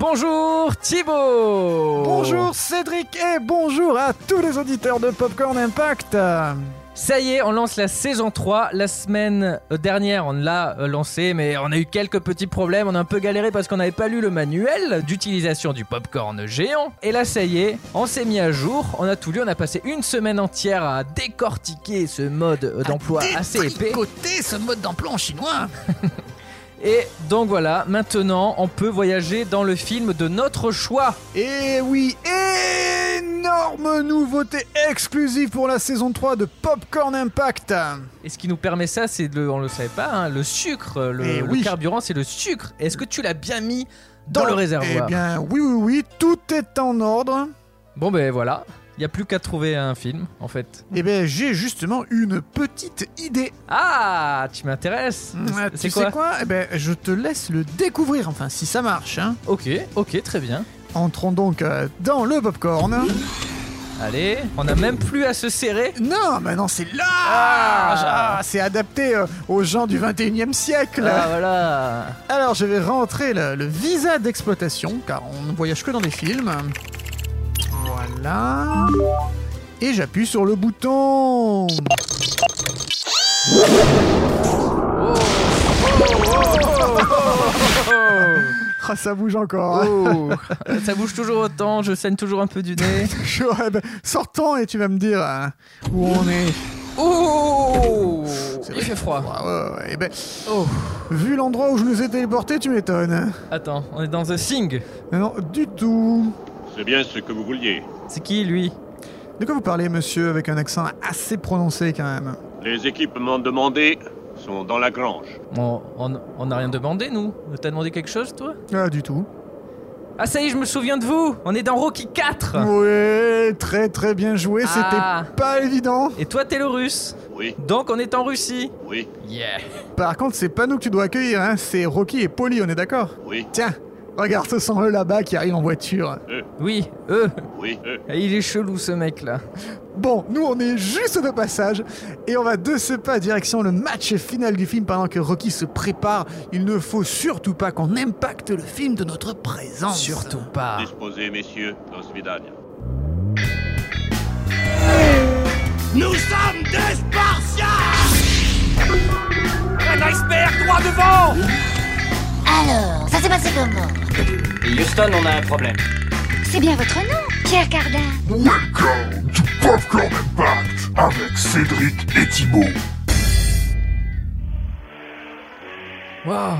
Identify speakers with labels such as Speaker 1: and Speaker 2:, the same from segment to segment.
Speaker 1: Bonjour Thibaut
Speaker 2: Bonjour Cédric et bonjour à tous les auditeurs de Popcorn Impact.
Speaker 1: Ça y est, on lance la saison 3. La semaine dernière, on l'a euh, lancé, mais on a eu quelques petits problèmes. On a un peu galéré parce qu'on n'avait pas lu le manuel d'utilisation du popcorn géant. Et là, ça y est, on s'est mis à jour. On a tout lu. On a passé une semaine entière à décortiquer ce mode d'emploi assez épais.
Speaker 2: Côté ce mode d'emploi en chinois.
Speaker 1: Et donc voilà, maintenant, on peut voyager dans le film de notre choix.
Speaker 2: Et oui, énorme nouveauté exclusive pour la saison 3 de Popcorn Impact.
Speaker 1: Et ce qui nous permet ça, c'est le, on le savait pas, hein, le sucre, le,
Speaker 2: Eh
Speaker 1: le
Speaker 2: oui.
Speaker 1: carburant, c'est le sucre. Est-ce que tu l'as bien mis dans, le réservoir
Speaker 2: Eh bien, oui, oui, oui, tout est en ordre.
Speaker 1: Bon ben voilà, il y a plus qu'à trouver un film en fait.
Speaker 2: Eh bien, j'ai justement une petite idée.
Speaker 1: Ah, tu m'intéresses. C'est
Speaker 2: tu
Speaker 1: quoi
Speaker 2: sais quoi Eh ben, je te laisse le découvrir, enfin, si ça marche. Hein.
Speaker 1: Ok, ok, très bien.
Speaker 2: Entrons donc euh, dans le popcorn.
Speaker 1: Allez, on n'a même plus à se serrer.
Speaker 2: Non, mais non, c'est large
Speaker 1: Ah.
Speaker 2: Ah, C'est adapté euh, aux gens du 21e siècle
Speaker 1: Ah voilà.
Speaker 2: Alors, je vais rentrer le, le visa d'exploitation, car on ne voyage que dans des films. Voilà. Et j'appuie sur le bouton. Ah, ça bouge encore. hein.
Speaker 1: Oh, ça bouge toujours autant, je saigne toujours un peu du nez.
Speaker 2: Ben, sortons et tu vas me dire euh, où on est.
Speaker 1: Oh, il fait froid.
Speaker 2: Ouais, ouais, ouais. Eh ben,
Speaker 1: Oh,
Speaker 2: vu l'endroit où je nous ai téléportés, tu m'étonnes.
Speaker 1: attends, on est dans The Thing.
Speaker 2: Non, du tout.
Speaker 3: C'est bien ce que vous vouliez.
Speaker 1: C'est qui lui?
Speaker 2: De quoi vous parlez, monsieur, avec un accent assez prononcé quand même?
Speaker 3: Les équipements demandés sont dans la grange.
Speaker 1: On on- on n'a rien demandé nous. T'as demandé quelque chose toi?
Speaker 2: Ah, du tout.
Speaker 1: Ah ça y est, je me souviens de vous. On est dans Rocky 4.
Speaker 2: Ouais, très très bien joué,
Speaker 1: Ah.
Speaker 2: c'était pas évident.
Speaker 1: Et toi t'es le russe.
Speaker 3: Oui,
Speaker 1: Donc on est en Russie.
Speaker 3: oui,
Speaker 1: Yeah.
Speaker 2: Par contre, c'est pas nous que tu dois accueillir, hein, c'est Rocky et Polly, on est d'accord?
Speaker 3: Oui,
Speaker 2: Tiens, regarde, ce sont eux là-bas qui arrivent en voiture.
Speaker 1: Oui, eux.
Speaker 3: oui, euh,
Speaker 1: Il est chelou ce mec là.
Speaker 2: Bon, nous on est juste de passage et on va de ce pas direction le match final du film pendant que Rocky se prépare. Il ne faut surtout pas qu'on impacte le film de notre présence.
Speaker 1: Surtout pas.
Speaker 3: disposez, messieurs, dans ce vidage.
Speaker 4: Nous sommes des Spartiates
Speaker 1: Un iceberg droit devant
Speaker 5: Alors, ça s'est passé comment
Speaker 6: Houston, on a un problème.
Speaker 5: C'est bien votre nom, Pierre Cardin.
Speaker 7: Welcome to Popcorn Impact avec Cédric et Thibaut.
Speaker 1: Wow.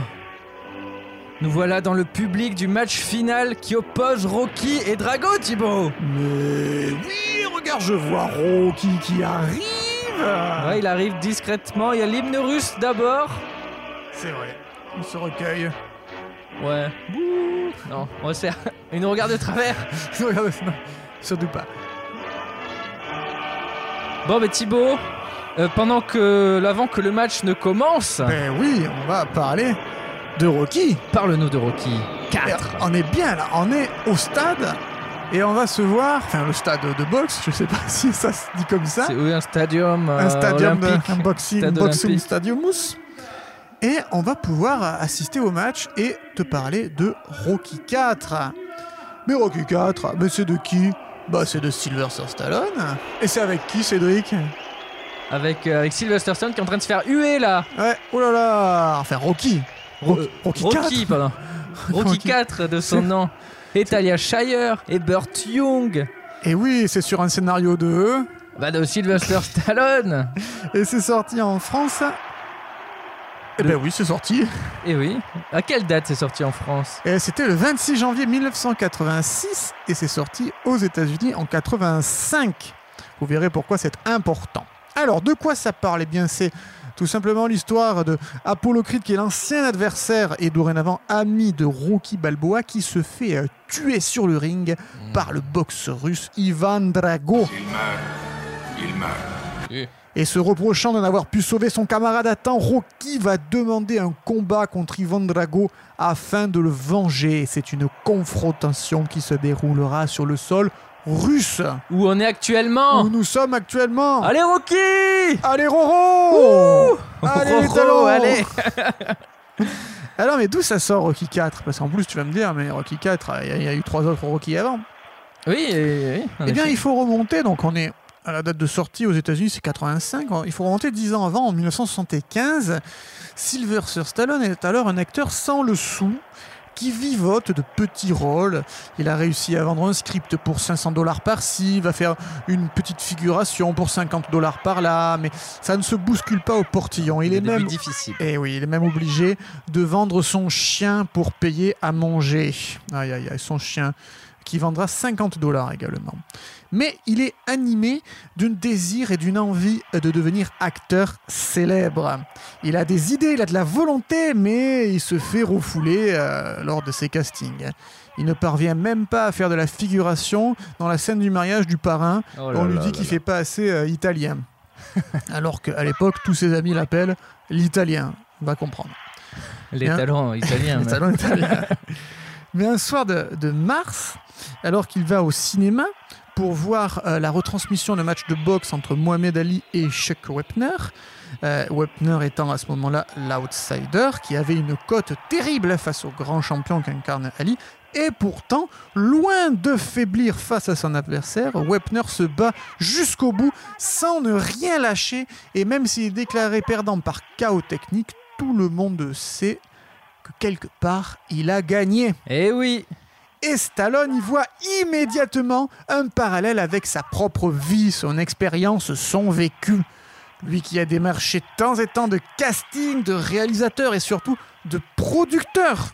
Speaker 1: Nous voilà dans le public du match final qui oppose Rocky et Drago, Thibaut.
Speaker 2: Mais oui, regarde, je vois Rocky qui arrive.
Speaker 1: Ouais, il arrive discrètement. Il y a l'hymne russe d'abord.
Speaker 2: C'est vrai, il se recueille.
Speaker 1: Ouais. Bouh. Non, on va se faire. Il nous regarde de travers.
Speaker 2: Regarde, non, surtout pas.
Speaker 1: Bon, mais Thibaut, euh, pendant que. Avant que le match ne commence,
Speaker 2: Ben oui, on va parler de Rocky.
Speaker 1: parle-nous de Rocky.
Speaker 2: Et
Speaker 1: 4.
Speaker 2: On est bien là, on est au stade et on va se voir, enfin le stade de boxe, je sais pas si ça se dit comme ça,
Speaker 1: C'est oui, un stadium.
Speaker 2: un
Speaker 1: euh,
Speaker 2: stadium, de,
Speaker 1: olympique?
Speaker 2: un boxing,
Speaker 1: Stade
Speaker 2: boxing stadiumus. Et on va pouvoir assister au match et te parler de Rocky 4. Mais Rocky 4, mais c'est de qui? Bah c'est de Sylvester Stallone. Et c'est avec qui Cédric?
Speaker 1: Avec, euh, avec Sylvester Stallone qui est en train de se faire huer là.
Speaker 2: Ouais, oh là là Enfin Rocky Ro-
Speaker 1: Euh,
Speaker 2: Rocky 4
Speaker 1: Rocky, pardon. Rocky
Speaker 2: Rocky.
Speaker 1: 4 de son nom. Et Talia Shire et Burt Young.
Speaker 2: Et oui, c'est sur un scénario de...
Speaker 1: Bah de Sylvester Stallone.
Speaker 2: Et c'est sorti en France. Eh ben oui, c'est sorti.
Speaker 1: Et oui. À quelle date c'est sorti en France?
Speaker 2: Et c'était le 26 janvier 1986 et c'est sorti aux États-Unis en 85. Vous verrez pourquoi c'est important. Alors, de quoi ça parle? Eh bien, c'est tout simplement l'histoire de Apollo Creed, qui est l'ancien adversaire et dorénavant ami de Rocky Balboa, qui se fait euh, tuer sur le ring par le boxeur russe Ivan Drago.
Speaker 7: Il meurt. Il meurt.
Speaker 2: Et se reprochant de n'avoir pu sauver son camarade à temps, Rocky va demander un combat contre Ivan Drago afin de le venger. C'est une confrontation qui se déroulera sur le sol russe,
Speaker 1: Où on est actuellement
Speaker 2: où nous sommes actuellement.
Speaker 1: Allez Rocky
Speaker 2: Allez Roro Allez les
Speaker 1: Roro, allez
Speaker 2: Alors, mais d'où ça sort Rocky 4 Parce qu'en plus, tu vas me dire, mais Rocky 4, il y, a- il y a eu trois autres Rocky avant.
Speaker 1: Oui, oui.
Speaker 2: Eh bien,
Speaker 1: effet.
Speaker 2: il faut remonter, donc on est à la date de sortie aux États-Unis, c'est 85. Il faut remonter 10 ans avant, en 1975. Sylvester Stallone est alors un acteur sans le sou qui vivote de petits rôles. Il a réussi à vendre un script pour 500 dollars par-ci, va faire une petite figuration pour 50 dollars par-là, mais ça ne se bouscule pas au portillon. Il est même
Speaker 1: difficiles.
Speaker 2: et oui, il est même obligé de vendre son chien pour payer à manger. Aïe aïe aïe, son chien qui vendra 50 dollars également. Mais il est animé d'un désir et d'une envie de devenir acteur célèbre. Il a des idées, il a de la volonté, mais il se fait refouler euh, lors de ses castings. Il ne parvient même pas à faire de la figuration dans la scène du mariage du parrain.
Speaker 1: Oh
Speaker 2: On lui dit qu'il fait pas assez euh, italien. Alors qu'à l'époque, tous ses amis l'appellent l'italien. On va comprendre.
Speaker 1: Les
Speaker 2: Bien.
Speaker 1: talents italiens.
Speaker 2: Les talents italiens. Mais un soir de, mars, alors qu'il va au cinéma pour voir euh, la retransmission de match de boxe entre Mohamed Ali et Chuck Wepner, euh, Wepner étant à ce moment-là l'outsider, qui avait une cote terrible face au grand champion qu'incarne Ali, et pourtant, loin de faiblir face à son adversaire, Wepner se bat jusqu'au bout sans ne rien lâcher, et même s'il est déclaré perdant par chaos technique, tout le monde sait que quelque part, il a gagné.
Speaker 1: Eh oui,
Speaker 2: Et Stallone y voit immédiatement un parallèle avec sa propre vie, son expérience, son vécu. Lui qui a démarché de temps et temps de casting, de réalisateurs et surtout de producteurs.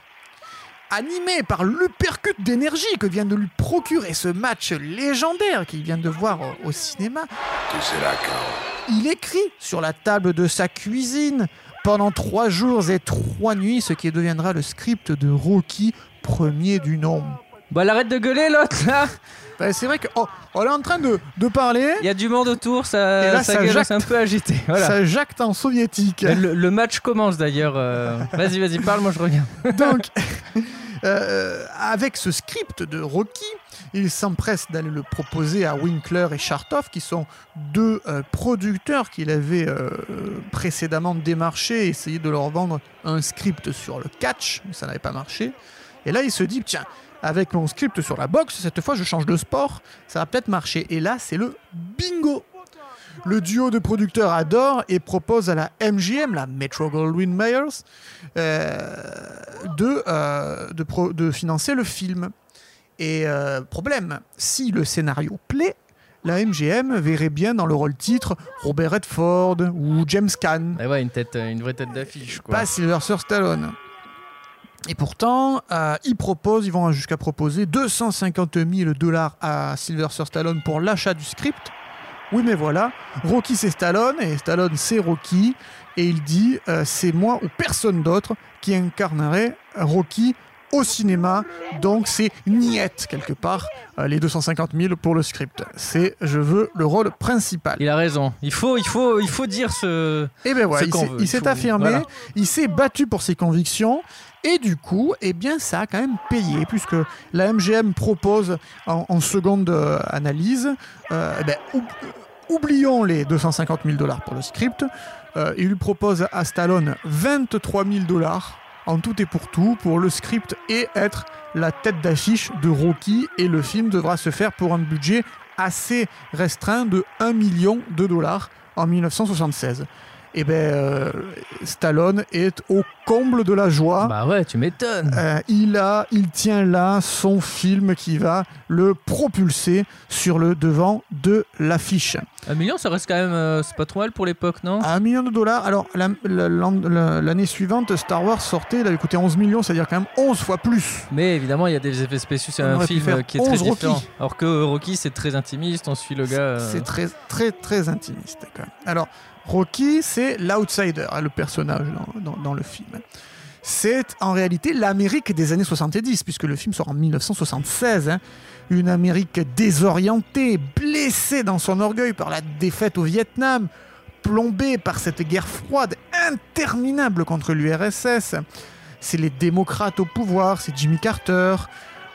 Speaker 2: Animé par l'uppercut d'énergie que vient de lui procurer ce match légendaire qu'il vient de voir au- au cinéma, il écrit sur la table de sa cuisine pendant trois jours et trois nuits ce qui deviendra le script de Rocky, premier du nom.
Speaker 1: bah elle arrête de gueuler l'autre là.
Speaker 2: Ben, c'est vrai que oh, on est en train de, de parler,
Speaker 1: Il y a du monde autour, ça,
Speaker 2: Et là,
Speaker 1: ça
Speaker 2: ça
Speaker 1: gueule,
Speaker 2: jacte.
Speaker 1: c'est un peu agité. Voilà.
Speaker 2: ça jacte en soviétique.
Speaker 1: Le, le match commence d'ailleurs. euh. Vas-y, vas-y, parle, moi je reviens.
Speaker 2: Donc, euh, avec ce script de Rocky, il s'empresse d'aller le proposer à Winkler et Chartoff, qui sont deux euh, producteurs qu'il avait euh, précédemment démarché et essayé de leur vendre un script sur le catch, mais ça n'avait pas marché. Et là, il se dit, tiens, avec mon script sur la boxe, cette fois, je change de sport, ça va peut-être marcher. Et là, c'est le bingo le duo de producteurs adore et propose à la MGM, la Metro Goldwyn Mayers, euh, de financer le film. Et euh, problème, si le scénario plaît, la MGM verrait bien dans le rôle titre Robert Redford ou James Caan
Speaker 1: Eh ouais, une, tête, une vraie tête d'affiche quoi.
Speaker 2: pas Sylvester Stallone. Et pourtant, euh, ils proposent, ils vont jusqu'à proposer 250 000 dollars à Sylvester Stallone pour l'achat du script. Oui, mais voilà, Rocky c'est Stallone et Stallone c'est Rocky. Et il dit euh, c'est moi ou personne d'autre qui incarnerait Rocky au cinéma. Donc c'est niette quelque part euh, les 250 000 pour le script. C'est je veux le rôle principal.
Speaker 1: Il a raison. Il faut, il faut, il faut dire ce.
Speaker 2: Et ben voilà,
Speaker 1: Ce
Speaker 2: il s'est-
Speaker 1: faut-
Speaker 2: affirmé,
Speaker 1: voilà.
Speaker 2: il s'est battu pour ses convictions. Et du coup, eh bien, ça a quand même payé, puisque la MGM propose en, en seconde euh, analyse, euh, eh ben, oub- oublions les 250 000 dollars pour le script, euh, il lui propose à Stallone 23 000 dollars en tout et pour tout pour le script et être la tête d'affiche de Rocky et le film devra se faire pour un budget assez restreint de 1 million de dollars en 1976. Et ben euh, Stallone est au comble de la joie.
Speaker 1: Bah ouais, tu m'étonnes.
Speaker 2: Euh, il a, il tient là son film qui va le propulser sur le devant de l'affiche.
Speaker 1: Un million, ça reste quand même. euh, c'est pas trop mal pour l'époque, non?
Speaker 2: À un million de dollars. Alors la- la- l'an- la- l'année suivante, Star Wars sortait, il avait coûté 11 millions, c'est-à-dire quand même 11 fois plus.
Speaker 1: Mais évidemment, il y a des effets spéciaux. C'est
Speaker 2: On
Speaker 1: un
Speaker 2: aurait pu
Speaker 1: film
Speaker 2: faire
Speaker 1: euh, qui est très
Speaker 2: 11 Rocky.
Speaker 1: différent. Alors que Rocky, c'est très intimiste. On suit le gars. euh,
Speaker 2: C'est très, très, très intimiste quand même. Alors, Rocky, c'est l'outsider, hein, le personnage dans, dans- dans le film. C'est en réalité l'Amérique des années 70, puisque le film sort en 1976. hein. Une Amérique désorientée, blessée dans son orgueil par la défaite au Vietnam, plombée par cette guerre froide interminable contre l'URSS. C'est les démocrates au pouvoir, c'est Jimmy Carter.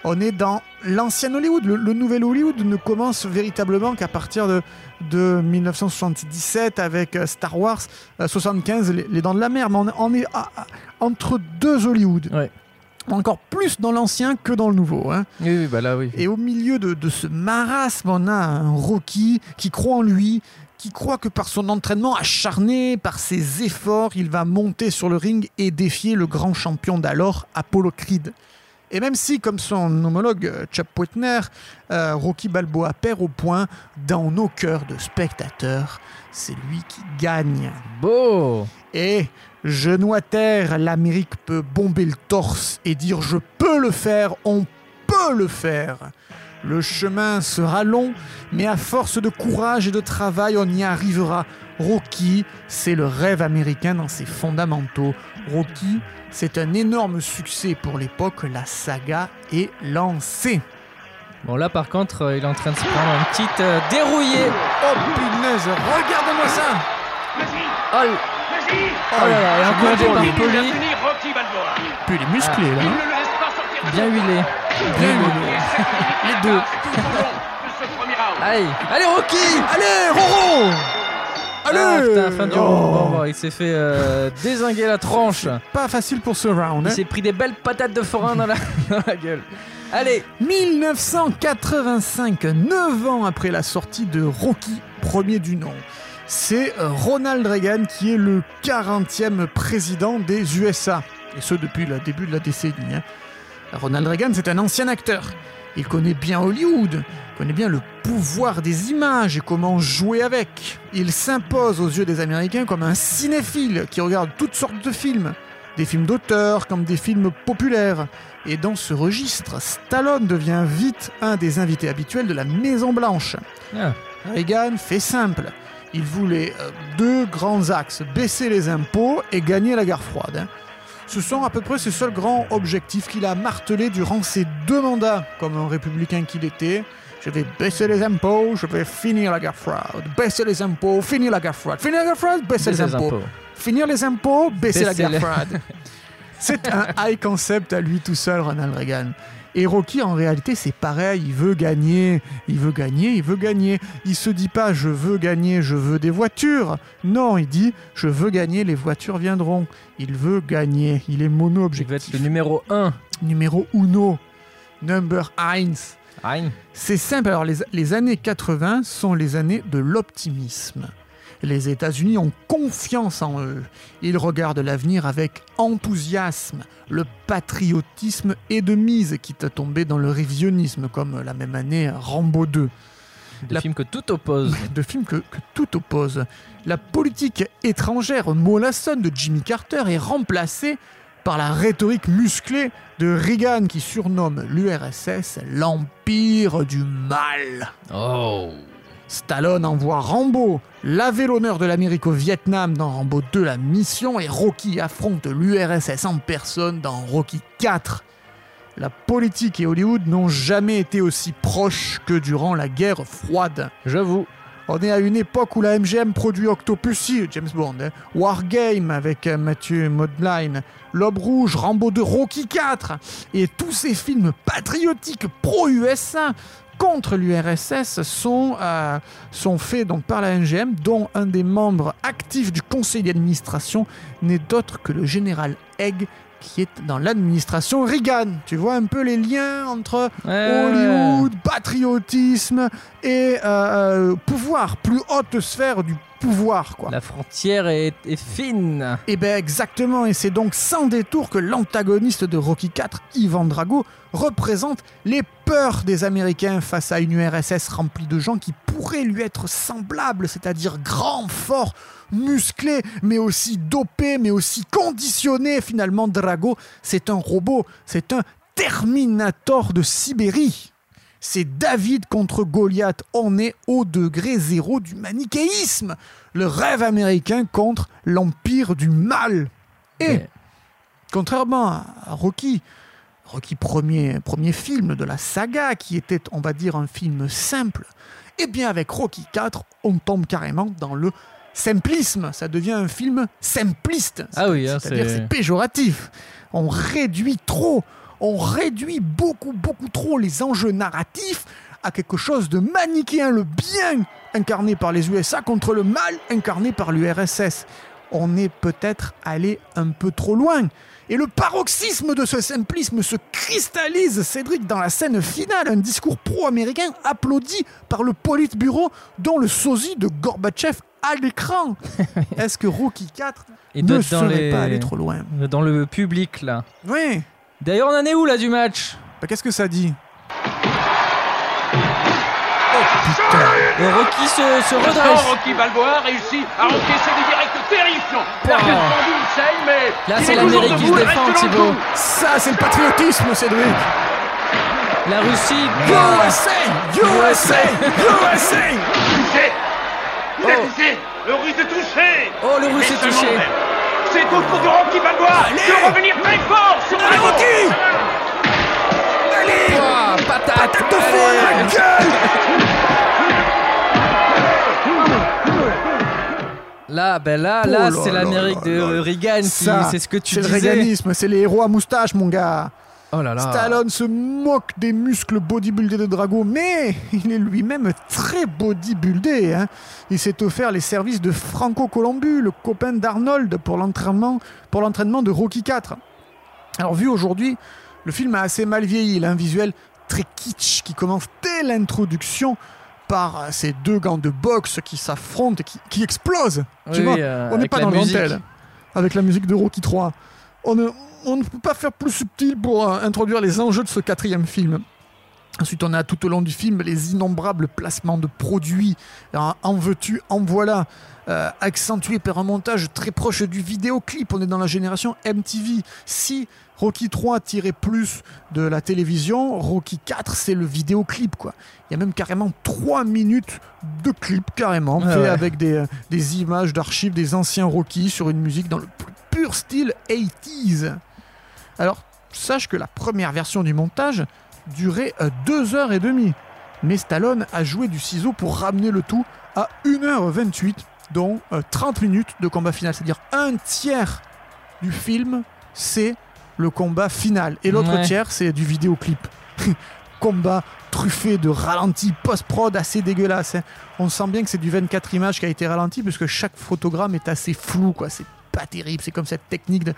Speaker 2: On est dans l'ancien Hollywood. Le, nouvel Hollywood ne commence véritablement qu'à partir de, de 1977 avec euh, Star Wars, euh, 75, les, les Dents de la Mer. Mais on, est entre deux Hollywood.
Speaker 1: Ouais.
Speaker 2: Encore plus dans l'ancien que dans le nouveau. hein.
Speaker 1: Oui, oui, bah là, oui.
Speaker 2: Et au milieu de, de ce marasme, on a un Rocky qui croit en lui, qui croit que par son entraînement acharné, par ses efforts, il va monter sur le ring et défier le grand champion d'alors, Apollo Creed. Et même si, comme son homologue euh, Chap Whitner, euh, Rocky Balboa perd au point, dans nos cœurs de spectateurs, c'est lui qui gagne.
Speaker 1: Beau
Speaker 2: Et genou à terre, l'Amérique peut bomber le torse et dire je peux le faire, on peut le faire. Le chemin sera long, mais à force de courage et de travail, on y arrivera. Rocky, c'est le rêve américain dans ses fondamentaux. Rocky, c'est un énorme succès pour l'époque, la saga est lancée.
Speaker 1: Bon, là, par contre, euh, il est en train de se prendre une petite euh, dérouillée.
Speaker 2: Oh punaise, regarde-moi ça
Speaker 1: Oh, oh là là, et encouragé par Poli.
Speaker 2: Puis il est musclé là.
Speaker 1: Bien huilé.
Speaker 2: Bien huilé. Les deux.
Speaker 1: Allez, allez, Rocky
Speaker 2: Allez, Roro Allez
Speaker 1: Ah, putain, fin du
Speaker 2: Oh.
Speaker 1: round. Bon, bon, il s'est fait euh, désinguer la tranche.
Speaker 2: Pas facile pour ce round.
Speaker 1: Il
Speaker 2: hein.
Speaker 1: s'est pris des belles patates de forain dans la, dans la gueule. Allez
Speaker 2: 1985, 9 ans après la sortie de Rocky, premier du nom. C'est Ronald Reagan qui est le 40e président des USA. Et ce depuis le début de la décennie. hein. Ronald Reagan, c'est un ancien acteur. Il connaît bien Hollywood, connaît bien le pouvoir des images et comment jouer avec. Il s'impose aux yeux des Américains comme un cinéphile qui regarde toutes sortes de films, des films d'auteur comme des films populaires. Et dans ce registre, Stallone devient vite un des invités habituels de la Maison Blanche.
Speaker 1: Ah.
Speaker 2: Reagan fait simple. Il voulait euh, deux grands axes, baisser les impôts et gagner la guerre froide. hein. Ce sont à peu près ses seuls grands objectifs qu'il a martelés durant ses deux mandats, comme un républicain qu'il était. Je vais baisser les impôts, je vais finir la guerre froide. Baisser les impôts, finir la guerre froide. Finir la guerre froide, baisser, les, impôts. Finir les impôts, baisser la guerre
Speaker 1: les-
Speaker 2: froide. C'est un high concept à lui tout seul, Ronald Reagan. Et Rocky, en réalité, c'est pareil. Il veut gagner, il veut gagner, il veut gagner. Il se dit pas je veux gagner, je veux des voitures. Non, il dit je veux gagner, les voitures viendront. Il veut gagner. Il est
Speaker 1: Il veut
Speaker 2: mono-objectif.
Speaker 1: être le numéro 1.
Speaker 2: Numéro uno. Number eins.
Speaker 1: Aïe.
Speaker 2: C'est simple, alors les, les années 80 sont les années de l'optimisme. Les États-Unis ont confiance en eux. Ils regardent l'avenir avec enthousiasme. Le patriotisme est de mise, quitte à tomber dans le révisionnisme, comme la même année Rambo 2
Speaker 1: Des
Speaker 2: La-
Speaker 1: films que tout oppose.
Speaker 2: de films que, que tout oppose. La politique étrangère mollassonne de Jimmy Carter est remplacée par la rhétorique musclée de Reagan qui surnomme l'URSS l'Empire du Mal.
Speaker 1: Oh.
Speaker 2: Stallone envoie Rambo laver l'honneur de l'Amérique au Vietnam dans Rambo 2 La Mission et Rocky affronte l'URSS en personne dans Rocky 4. La politique et Hollywood n'ont jamais été aussi proches que durant la guerre froide.
Speaker 1: J'avoue.
Speaker 2: On est à une époque où la MGM produit Octopussy, James Bond, hein, Wargame avec euh, Mathieu Modline, L'Aube Rouge, Rambo 2, Rocky 4, et tous ces films patriotiques pro-USA contre l'URSS sont, euh, sont faits donc par la MGM, dont un des membres actifs du conseil d'administration n'est d'autre que le général Egg, qui est dans l'administration Reagan. Tu vois un peu les liens entre
Speaker 1: Ouais,
Speaker 2: Hollywood, patriotisme et euh, euh, pouvoir, plus haute sphère du pouvoir, quoi.
Speaker 1: La frontière est, est fine.
Speaker 2: Et ben exactement, et c'est donc sans détour que l'antagoniste de Rocky 4, Ivan Drago, représente les peurs des Américains face à une URSS remplie de gens qui pourraient lui être semblables, c'est-à-dire grands, forts, musclés, mais aussi dopés, mais aussi conditionnés. Finalement, Drago, c'est un robot, c'est un Terminator de Sibérie. C'est David contre Goliath. On est au degré zéro du manichéisme. Le rêve américain contre l'empire du mal. Et, contrairement à Rocky, Rocky premier, premier film de la saga, qui était, on va dire, un film simple, eh bien avec Rocky 4, on tombe carrément dans le simplisme. Ça devient un film simpliste.
Speaker 1: Ah oui, hein,
Speaker 2: C'est-à-dire
Speaker 1: c'est-
Speaker 2: c'est péjoratif. On réduit trop. On réduit beaucoup, beaucoup trop les enjeux narratifs à quelque chose de manichéen, le bien incarné par les USA contre le mal incarné par l'URSS. On est peut-être allé un peu trop loin. Et le paroxysme de ce simplisme se cristallise, Cédric, dans la scène finale, un discours pro-américain applaudi par le Politburo, dont le sosie de Gorbatchev à l'écran. Est-ce que Rocky 4
Speaker 1: Il doit
Speaker 2: ne serait
Speaker 1: les-
Speaker 2: pas allé trop loin
Speaker 1: Dans le public, là.
Speaker 2: Oui.
Speaker 1: D'ailleurs, on en est où, là, du match?
Speaker 2: Bah, Qu'est-ce que ça dit? Oh putain
Speaker 1: Et Rocky se, redresse.
Speaker 3: Rocky Balboa réussit à encaisser des directs terrifiants. La mais.
Speaker 1: Là, c'est l'Amérique qui se défend, Thibaut.
Speaker 2: Ça, c'est le patriotisme, Cédric
Speaker 1: La Russie.
Speaker 2: USA USA USA
Speaker 3: Touché Il est
Speaker 1: Oh.
Speaker 3: touché Le russe est touché
Speaker 1: Oh, le russe est touché.
Speaker 3: C'est au tour de Rocky Balboa
Speaker 2: Allez.
Speaker 3: de revenir très fort sur
Speaker 2: Allez,
Speaker 3: la
Speaker 2: Rocky Allez
Speaker 1: Ouah, patate.
Speaker 2: Patate de
Speaker 1: Allez.
Speaker 2: gueule
Speaker 1: Là, ben là,
Speaker 2: Oh
Speaker 1: là,
Speaker 2: là
Speaker 1: c'est l'Amérique de. Reagan qui,
Speaker 2: Ça,
Speaker 1: c'est ce que tu
Speaker 2: C'est le
Speaker 1: disais.
Speaker 2: réganisme, c'est les héros à moustache, mon gars
Speaker 1: Oh là là.
Speaker 2: Stallone se moque des muscles bodybuildés de Drago, mais il est lui-même très bodybuildé. hein. Il s'est offert les services de Franco Colombu, le copain d'Arnold, pour l'entraînement, pour l'entraînement de Rocky 4. Alors vu aujourd'hui, le film a assez mal vieilli, il a un visuel très kitsch qui commence dès l'introduction par ces deux gants de boxe qui s'affrontent et qui, qui explosent. Tu vois,
Speaker 1: euh,
Speaker 2: on n'est pas dans
Speaker 1: musique.
Speaker 2: l'antenne avec la musique de Rocky 3. On ne, on ne peut pas faire plus subtil pour euh, introduire les enjeux de ce quatrième film. Ensuite, on a tout au long du film les innombrables placements de produits. En, en veux-tu, en voilà. euh, accentués par un montage très proche du vidéoclip. On est dans la génération MTV. Si Rocky 3 tirait plus de la télévision, Rocky 4, c'est le vidéoclip. quoi. Il y a même carrément 3 minutes de clip, carrément,
Speaker 1: Ouais,
Speaker 2: fait
Speaker 1: ouais.
Speaker 2: avec des, euh, des images d'archives des anciens Rocky sur une musique dans le plus pur style 80s. Alors, sache que la première version du montage durait 2 heures et demie. Mais Stallone a joué du ciseau pour ramener le tout à 1h28, dont euh, 30 minutes de combat final. C'est-à-dire un tiers du film, c'est le combat final. Et l'autre
Speaker 1: Ouais.
Speaker 2: tiers, c'est du vidéoclip. combat truffé de ralentis post-prod assez dégueulasse. hein. On sent bien que c'est du 24 images qui a été ralenti parce que chaque photogramme est assez flou. quoi. C'est pas terrible. C'est comme cette technique de,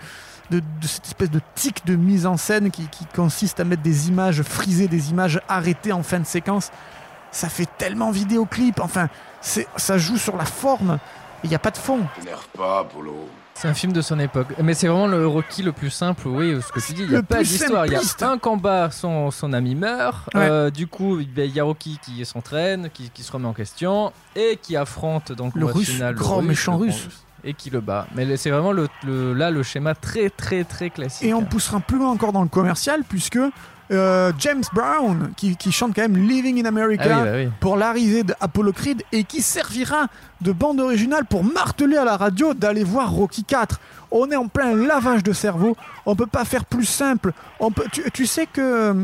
Speaker 2: de, de cette espèce de tic de mise en scène qui, qui consiste à mettre des images frisées, des images arrêtées en fin de séquence. Ça fait tellement vidéoclip. Enfin, c'est, ça joue sur la forme. Il n'y a pas de fond.
Speaker 7: Pas, Polo.
Speaker 1: C'est un film de son époque. Mais c'est vraiment le Rocky le plus simple, oui, ce que tu dis. Il n'y a
Speaker 2: Le
Speaker 1: pas d'histoire. Il y a un combat, son, son ami meurt.
Speaker 2: Ouais.
Speaker 1: Euh, du coup, il y a Rocky qui s'entraîne, qui, qui se remet en question et qui affronte donc
Speaker 2: Le russe,
Speaker 1: final, le
Speaker 2: grand méchant
Speaker 1: le
Speaker 2: russe.
Speaker 1: Et qui le bat. Mais c'est vraiment le, le- là le schéma très très très classique.
Speaker 2: Et on poussera plus loin encore dans le commercial puisque euh, James Brown, qui, qui chante quand même Living in America,
Speaker 1: Ah oui, bah oui.
Speaker 2: pour l'arrivée d'Apollo Creed et qui servira de bande originale pour marteler à la radio d'aller voir Rocky 4. On est en plein lavage de cerveau, on peut pas faire plus simple. On peut, tu, tu sais que euh,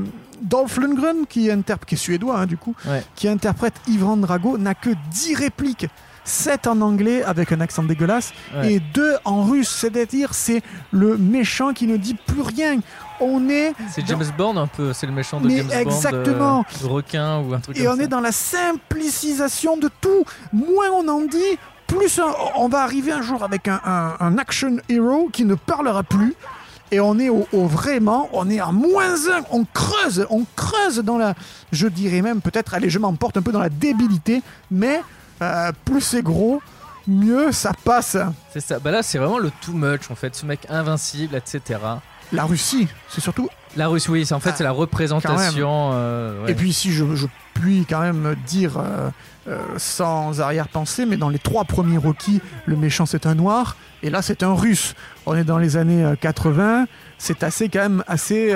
Speaker 2: Dolph Lundgren, qui, interp- qui est suédois hein, du coup,
Speaker 1: Ouais.
Speaker 2: qui interprète Ivan Drago, n'a que 10 répliques. 7 en anglais avec un accent dégueulasse
Speaker 1: Ouais.
Speaker 2: et 2 en russe, c'est-à-dire c'est le méchant qui ne dit plus rien. On est
Speaker 1: C'est
Speaker 2: dans-
Speaker 1: James Bond un peu, c'est le méchant de
Speaker 2: Mais
Speaker 1: James Bond.
Speaker 2: exactement.
Speaker 1: euh, requin ou un truc
Speaker 2: Et
Speaker 1: comme
Speaker 2: on
Speaker 1: ça.
Speaker 2: est dans la simplicisation de tout. Moins on en dit, plus on, on va arriver un jour avec un, un- un action hero qui ne parlera plus. Et on est au, au vraiment, on est à moins un, on creuse, on creuse dans la, je dirais même peut-être, allez, je m'emporte un peu dans la débilité, mais euh, plus c'est gros, mieux ça passe.
Speaker 1: C'est ça. Bah là, c'est vraiment le too much en fait. Ce mec invincible, etc.
Speaker 2: La Russie, c'est surtout
Speaker 1: La Russie, oui, en fait
Speaker 2: Ah,
Speaker 1: c'est la représentation. euh, ouais.
Speaker 2: Et puis si je, je puis quand même dire euh, euh, sans arrière-pensée, mais dans les trois premiers Rocky, le méchant c'est un noir, et là c'est un russe. On est dans les années euh, 80, c'est assez quand même assez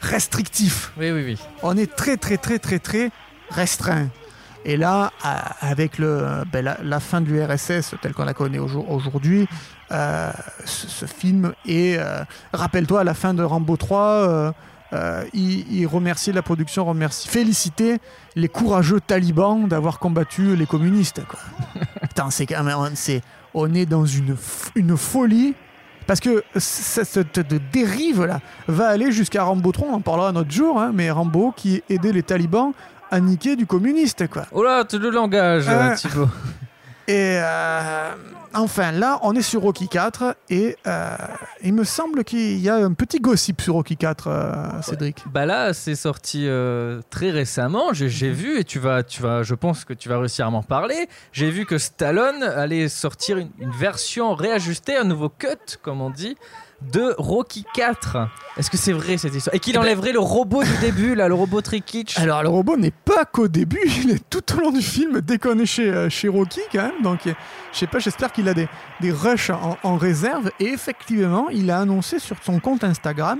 Speaker 2: restrictif.
Speaker 1: Oui, oui, oui.
Speaker 2: On est très très très très très restreint. Et là, avec le, ben, la, la fin de l'URSS telle qu'on la connaît aujourd- aujourd'hui, euh, ce, ce film est... euh, Rappelle-toi, à la fin de Rambo 3, euh, il, il remerciait la production, remercie, féliciter les courageux talibans d'avoir combattu les communistes. Quoi. Putain, c'est quand même... c'est- on est dans une, une folie Parce que cette dérive là va aller jusqu'à Rambo 3, on en parlera un autre jour, hein, mais Rambo qui aidait les talibans à niquer du communiste quoi.
Speaker 1: Oh là, tu le langage, euh, Thibaut.
Speaker 2: Et euh, enfin, là, on est sur Rocky 4 et euh, il me semble qu'il y a un petit gossip sur Rocky 4, euh, Cédric.
Speaker 1: Bah là, c'est sorti très récemment. J'ai
Speaker 2: Mhm.
Speaker 1: j'ai vu et tu vas, tu vas, je pense que tu vas réussir à m'en parler. J'ai vu que Stallone allait sortir une, une version réajustée, un nouveau cut, comme on dit, de Rocky 4. Est-ce que c'est vrai cette histoire? Et qu'il enlèverait le robot du début, là, le robot Trickitch.
Speaker 2: Eh ben Alors, le robot n'est pas qu'au début, il est tout au long du film, dès qu'on est chez, euh, chez Rocky quand même. Donc, euh, je sais pas, j'espère qu'il a des, des rushs en, en réserve. Et effectivement, il a annoncé sur son compte Instagram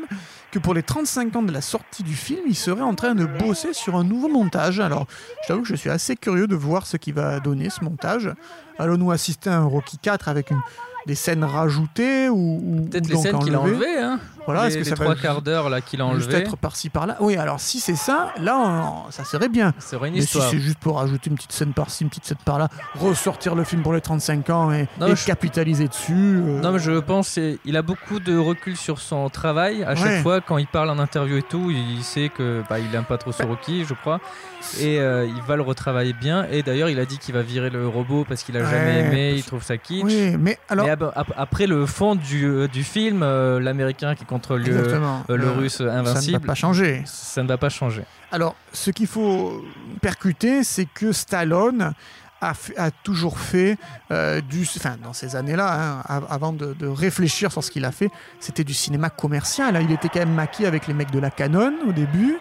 Speaker 2: que pour les 35 ans de la sortie du film, il serait en train de bosser sur un nouveau montage. Alors, je t'avoue que je suis assez curieux de voir ce qu'il va donner ce montage. Allons-nous assister à un Rocky 4 avec une- des scènes rajoutées ou, ou-
Speaker 1: Peut-être les scènes qu'il a
Speaker 2: enlevées
Speaker 1: enlevées, hein.
Speaker 2: Voilà, est-ce que
Speaker 1: les
Speaker 2: ça
Speaker 1: trois quarts d'heure là qu'il a
Speaker 2: juste
Speaker 1: enlevé.
Speaker 2: être par-ci par-là Oui, alors si c'est ça, là, on- ça serait bien.
Speaker 1: C'est vrai une
Speaker 2: Mais si
Speaker 1: histoire.
Speaker 2: c'est juste pour rajouter une petite scène par-ci, une petite scène par-là, ressortir le film pour les 35 ans et,
Speaker 1: Non,
Speaker 2: et
Speaker 1: mais je-
Speaker 2: capitaliser dessus. euh,
Speaker 1: Non, mais je pense qu'il a beaucoup de recul sur son travail. À chaque
Speaker 2: Ouais.
Speaker 1: fois, quand il parle en interview et tout, il sait que bah, il aime pas trop ce Rocky, je crois, et euh, il va le retravailler bien. Et d'ailleurs, il a dit qu'il va virer le robot parce qu'il a jamais
Speaker 2: Ouais,
Speaker 1: aimé,
Speaker 2: parce-
Speaker 1: il trouve ça kitsch.
Speaker 2: Oui, mais alors.
Speaker 1: Mais ab- ap- après le fond du, euh, du film, euh, l'américain qui contrôle le, euh, le
Speaker 2: Euh,
Speaker 1: russe
Speaker 2: Ça ne va
Speaker 1: invincible,
Speaker 2: pas changer.
Speaker 1: ça ne va pas changer.
Speaker 2: Alors, ce qu'il faut percuter, c'est que Stallone a, fait- a toujours fait euh, du. Enfin, dans ces années-là, hein, av- avant de, de réfléchir sur ce qu'il a fait, c'était du cinéma commercial. hein. Il était quand même maquillé avec les mecs de la Canon au début.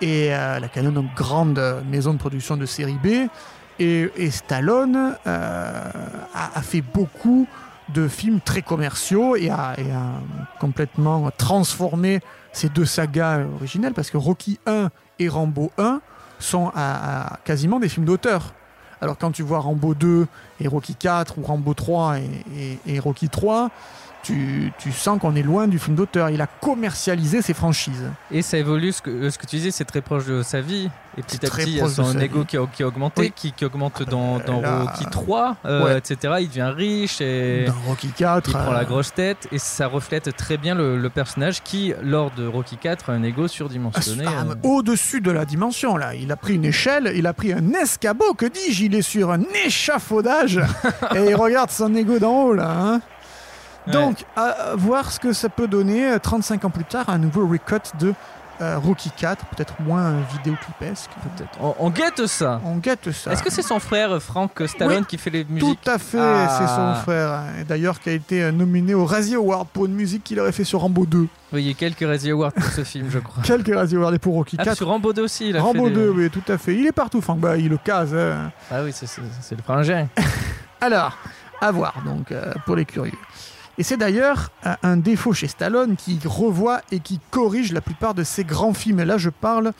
Speaker 2: Et euh, la Canon, une grande maison de production de série B. Et, et Stallone euh, a, a fait beaucoup de films très commerciaux et a, et complètement transformé ces deux sagas originelles parce que Rocky 1 et Rambo 1 sont à, à quasiment des films d'auteur. Alors quand tu vois Rambo 2 et Rocky 4 ou Rambo 3 et, et- et Rocky 3, tu, tu sens qu'on est loin du film d'auteur. Il a commercialisé ses franchises.
Speaker 1: Et ça évolue, ce que, euh, ce que tu disais, c'est très proche de sa vie. Et petit à petit, il y a son ego qui a, qui a augmenté,
Speaker 2: Oui.
Speaker 1: qui, qui augmente dans, dans
Speaker 2: Là-
Speaker 1: Rocky 3, euh,
Speaker 2: Ouais.
Speaker 1: etc. Il devient riche et
Speaker 2: Dans Rocky 4,
Speaker 1: il prend
Speaker 2: euh,
Speaker 1: la grosse tête. Et ça reflète très bien le, le personnage qui, lors de Rocky 4, a un ego surdimensionné.
Speaker 2: Ah,
Speaker 1: euh.
Speaker 2: au-dessus de la dimension là. Il a pris une échelle, il a pris un escabeau, que dis-je? Il est sur un échafaudage et il regarde son ego d'en haut là. hein.
Speaker 1: Ouais.
Speaker 2: Donc, à voir ce que ça peut donner euh, 35 ans plus tard, un nouveau recut de euh, Rocky 4, peut-être moins euh, vidéoclipesque.
Speaker 1: Peut-être. On, on guette ça.
Speaker 2: On guette ça.
Speaker 1: Est-ce que c'est son frère Frank Stallone
Speaker 2: Oui,
Speaker 1: qui fait les
Speaker 2: Tout
Speaker 1: musiques
Speaker 2: à fait,
Speaker 1: Ah.
Speaker 2: c'est son frère. hein. Et D'ailleurs, qui a été euh, nominé au Razzie Award pour une musique qu'il aurait fait sur Rambo 2.
Speaker 1: Oui, il y a quelques Razzie Awards pour ce film, je crois.
Speaker 2: Quelques Razzie Awards et pour Rocky
Speaker 1: Ah,
Speaker 2: 4.
Speaker 1: sur Rambo 2 aussi, il a
Speaker 2: Rambo
Speaker 1: fait des-
Speaker 2: 2, oui, tout à fait. Il est partout, Frank. Bah, il le case. hein.
Speaker 1: Ah oui, c'est- le frangin.
Speaker 2: Alors, à voir donc euh, pour les curieux. Et c'est d'ailleurs un défaut chez Stallone qui revoit et qui corrige la plupart de ses grands films. Et là, je parle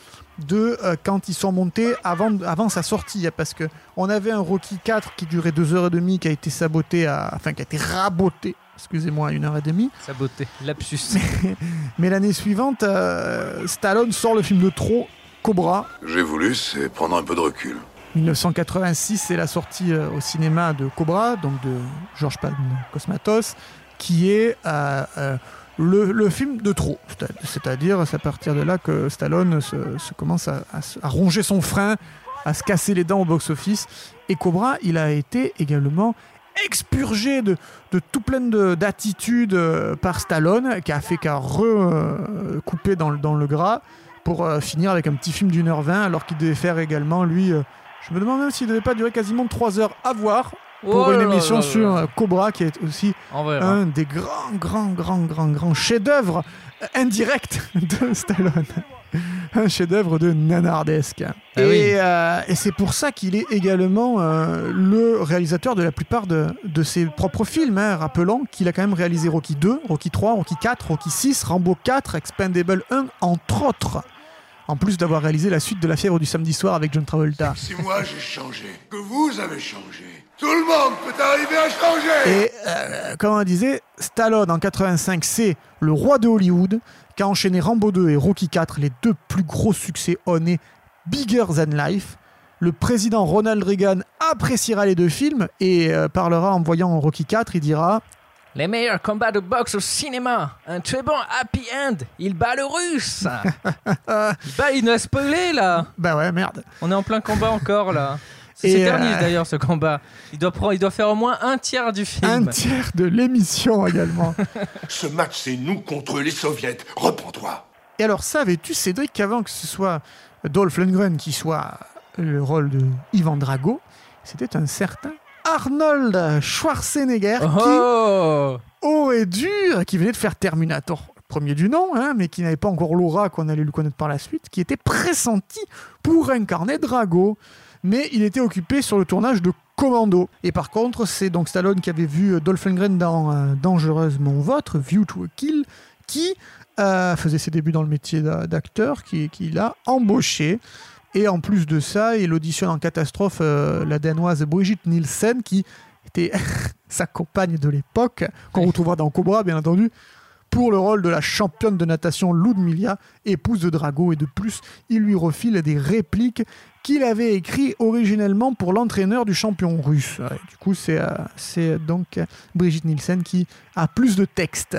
Speaker 2: de euh, quand ils sont montés avant, avant sa sortie, hein, parce que on avait un Rocky 4 qui durait deux heures et demie, qui a été saboté, à, enfin qui a été raboté, excusez-moi, à une heure et demie.
Speaker 1: Sa beauté, lapsus.
Speaker 2: Mais l'année suivante, euh, Stallone sort le film de trop, Cobra,
Speaker 7: J'ai voulu, c'est prendre un peu de recul.
Speaker 2: 1986, c'est la sortie euh, au cinéma de Cobra, donc de Georges Pan Cosmatos, qui est euh, euh, le, film de trop. C'est- C'est-à-dire, c'est à partir de là que Stallone se, commence à, ronger son frein, à se casser les dents au box-office. Et Cobra, il a été également expurgé de, tout plein de- d'attitudes euh, par Stallone, qui a fait qu'à recouper dans, le- gras pour finir avec un petit film d'une heure vingt, alors qu'il devait faire également, lui, je me demande même s'il devait pas durer quasiment 3 heures à voir pour
Speaker 1: Oh
Speaker 2: une
Speaker 1: là
Speaker 2: émission
Speaker 1: là
Speaker 2: sur
Speaker 1: là.
Speaker 2: Cobra, qui est aussi un des grands, grands, grands, grands, grands chefs-d'œuvre indirects de Stallone. Un chef-d'œuvre de nanardesque.
Speaker 1: Ah
Speaker 2: et
Speaker 1: oui.
Speaker 2: euh, et c'est pour ça qu'il est également euh, le réalisateur de la plupart de, de ses propres films. hein. Rappelons qu'il a quand même réalisé Rocky 2, Rocky 3, Rocky 4, Rocky 6, Rambo 4, Expendable 1, entre autres. En plus d'avoir réalisé la suite de La fièvre du samedi soir avec John Travolta.
Speaker 7: Si moi j'ai changé, que vous avez changé, tout le monde peut arriver à changer
Speaker 2: Et euh, comme on disait, Stallone en 85, c'est le roi de Hollywood, qui a enchaîné Rambo 2 et Rocky 4, les deux plus gros succès honnêtes, bigger than life. Le président Ronald Reagan appréciera les deux films et euh, parlera en voyant Rocky 4, il dira
Speaker 1: Les meilleurs combats de boxe au cinéma. Un très bon happy end. Il bat le russe. bah, il nous a spoilé là.
Speaker 2: Bah ouais, merde.
Speaker 1: On est en plein combat encore là. Ça
Speaker 2: Et,
Speaker 1: s'éternise
Speaker 2: euh,
Speaker 1: d'ailleurs ce combat. Il doit, prendre, il doit faire au moins un tiers du film.
Speaker 2: Un tiers de l'émission également.
Speaker 7: Ce match, c'est nous contre les soviets. Reprends-toi.
Speaker 2: Et alors, savais-tu, Cédric, qu'avant que ce soit Dolph Lundgren qui soit le rôle de Ivan Drago, c'était un certain Arnold Schwarzenegger
Speaker 1: Oh
Speaker 2: qui aurait dû, qui venait de faire Terminator, premier du nom, hein, mais qui n'avait pas encore l'aura qu'on allait lui connaître par la suite, qui était pressenti pour incarner Drago. Mais il était occupé sur le tournage de Commando. Et par contre, c'est donc Stallone qui avait vu Dolph Lundgren dans euh, Dangereusement Votre, View to a Kill, qui euh, faisait ses débuts dans le métier d'a- d'acteur, qui, qui l'a embauché. Et en plus de ça, il auditionne en catastrophe euh, la danoise Brigitte Nielsen, qui était sa compagne de l'époque, qu'on retrouvera dans Cobra, bien entendu, pour le rôle de la championne de natation Ludmilla, épouse de Drago. Et de plus, il lui refile des répliques qu'il avait écrites originellement pour l'entraîneur du champion russe. Du coup, c'est euh, c'est donc Brigitte Nielsen qui a plus de texte.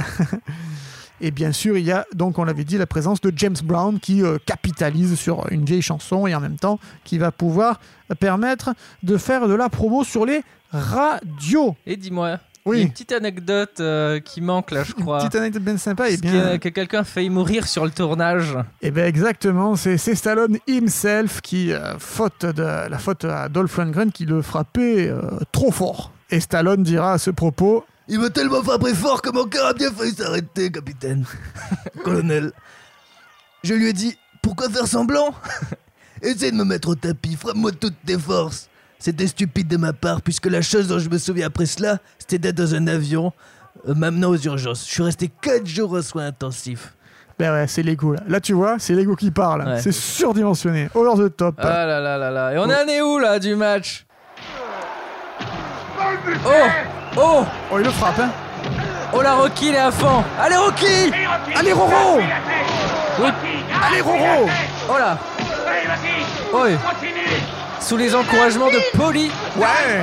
Speaker 2: Et bien sûr, il y a donc, on l'avait dit, la présence de James Brown qui euh, capitalise sur une vieille chanson et en même temps qui va pouvoir permettre de faire de la promo sur les radios.
Speaker 1: Et dis-moi,
Speaker 2: Oui.
Speaker 1: il y a une petite anecdote euh, qui manque là, je crois.
Speaker 2: Petite anecdote bien sympa. Et bien,
Speaker 1: que, que quelqu'un a failli mourir sur le tournage.
Speaker 2: Et bien exactement, c'est Stallone himself qui, euh, faute de la faute à Dolph Lundgren, qui le frappait euh, trop fort. Et Stallone dira à ce propos
Speaker 8: Il m'a tellement frappé fort que mon cœur a bien failli s'arrêter, capitaine. Colonel. Je lui ai dit Pourquoi faire semblant? Essaye de me mettre au tapis, frappe-moi de toutes tes forces. C'était stupide de ma part, puisque la chose dont je me souviens après cela, c'était d'être dans un avion, euh, m'amenant aux urgences. Je suis resté 4 jours aux soins intensifs.
Speaker 2: Ben ouais, c'est l'ego là. Là, tu vois, c'est l'ego qui parle.
Speaker 1: Ouais.
Speaker 2: C'est surdimensionné. Over the top.
Speaker 1: Ah là là là là. Et on en est où là du match? Oh Oh
Speaker 2: Oh, il le frappe, hein.
Speaker 1: Oh la Rocky, il est à fond Allez Rocky
Speaker 2: Allez, Roro
Speaker 1: Oui.
Speaker 2: Allez, Roro
Speaker 1: Oh là Sous les encouragements de Polly
Speaker 2: Ouais.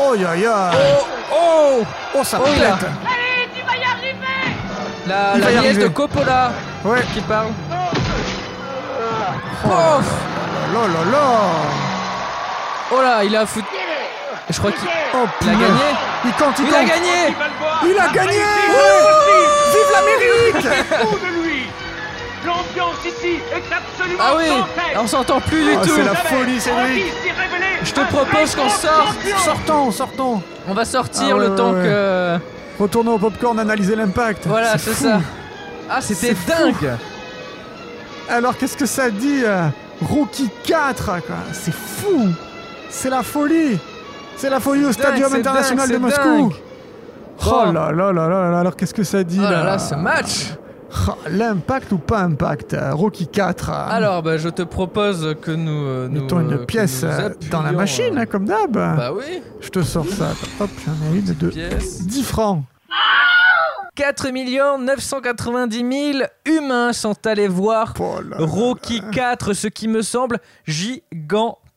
Speaker 2: Oh, ya ya
Speaker 1: Oh Oh
Speaker 2: Oh, ça
Speaker 1: Oh, il a-
Speaker 2: pète.
Speaker 1: La,
Speaker 2: Il
Speaker 1: la
Speaker 2: va y
Speaker 1: nièce
Speaker 2: arriver.
Speaker 1: de Coppola
Speaker 2: Ouais.
Speaker 1: qui parle.
Speaker 2: Oh
Speaker 1: Oh,
Speaker 2: là là là.
Speaker 1: Oh là, il a foutu. Je crois qu'il
Speaker 2: Oh,
Speaker 1: il a gagné.
Speaker 2: Il compte, il
Speaker 1: Il a gagné.
Speaker 2: Il a gagné. Vive l'Amérique
Speaker 3: ici est absolument
Speaker 1: Ah oui. On s'entend plus du
Speaker 2: Oh,
Speaker 1: tout
Speaker 2: c'est la folie, Cédric
Speaker 1: Je te propose qu'on sorte.
Speaker 2: Sortons, sortons
Speaker 1: On va sortir
Speaker 2: Ah ouais,
Speaker 1: le temps
Speaker 2: ouais,
Speaker 1: que...
Speaker 2: Retournons au popcorn, analyser l'impact.
Speaker 1: Voilà, c'est ça. Ah, c'était
Speaker 2: fou.
Speaker 1: dingue
Speaker 2: Alors, qu'est-ce que ça dit euh, Rocky 4, quoi? C'est fou C'est la folie C'est la folie au Stadium
Speaker 1: dingue,
Speaker 2: International
Speaker 1: dingue,
Speaker 2: de Moscou
Speaker 1: dingue.
Speaker 2: Oh
Speaker 1: Bon.
Speaker 2: là là là là là, alors qu'est-ce que ça dit
Speaker 1: Oh là
Speaker 2: là?
Speaker 1: là, ce match
Speaker 2: Oh, L'impact ou pas impact euh, Rocky 4 euh,
Speaker 1: Alors, bah, je te propose que nous... euh, nous
Speaker 2: Mettons une pièce
Speaker 1: nous
Speaker 2: dans la machine,
Speaker 1: euh,
Speaker 2: hein, comme d'hab.
Speaker 1: Bah oui,
Speaker 2: Je te sors ça. Hop, j'en ai une de
Speaker 1: pièce.
Speaker 2: 10 francs.
Speaker 1: 4 990 000 humains sont allés voir
Speaker 2: Oh là là
Speaker 1: Rocky 4, ce qui me semble gigantesque.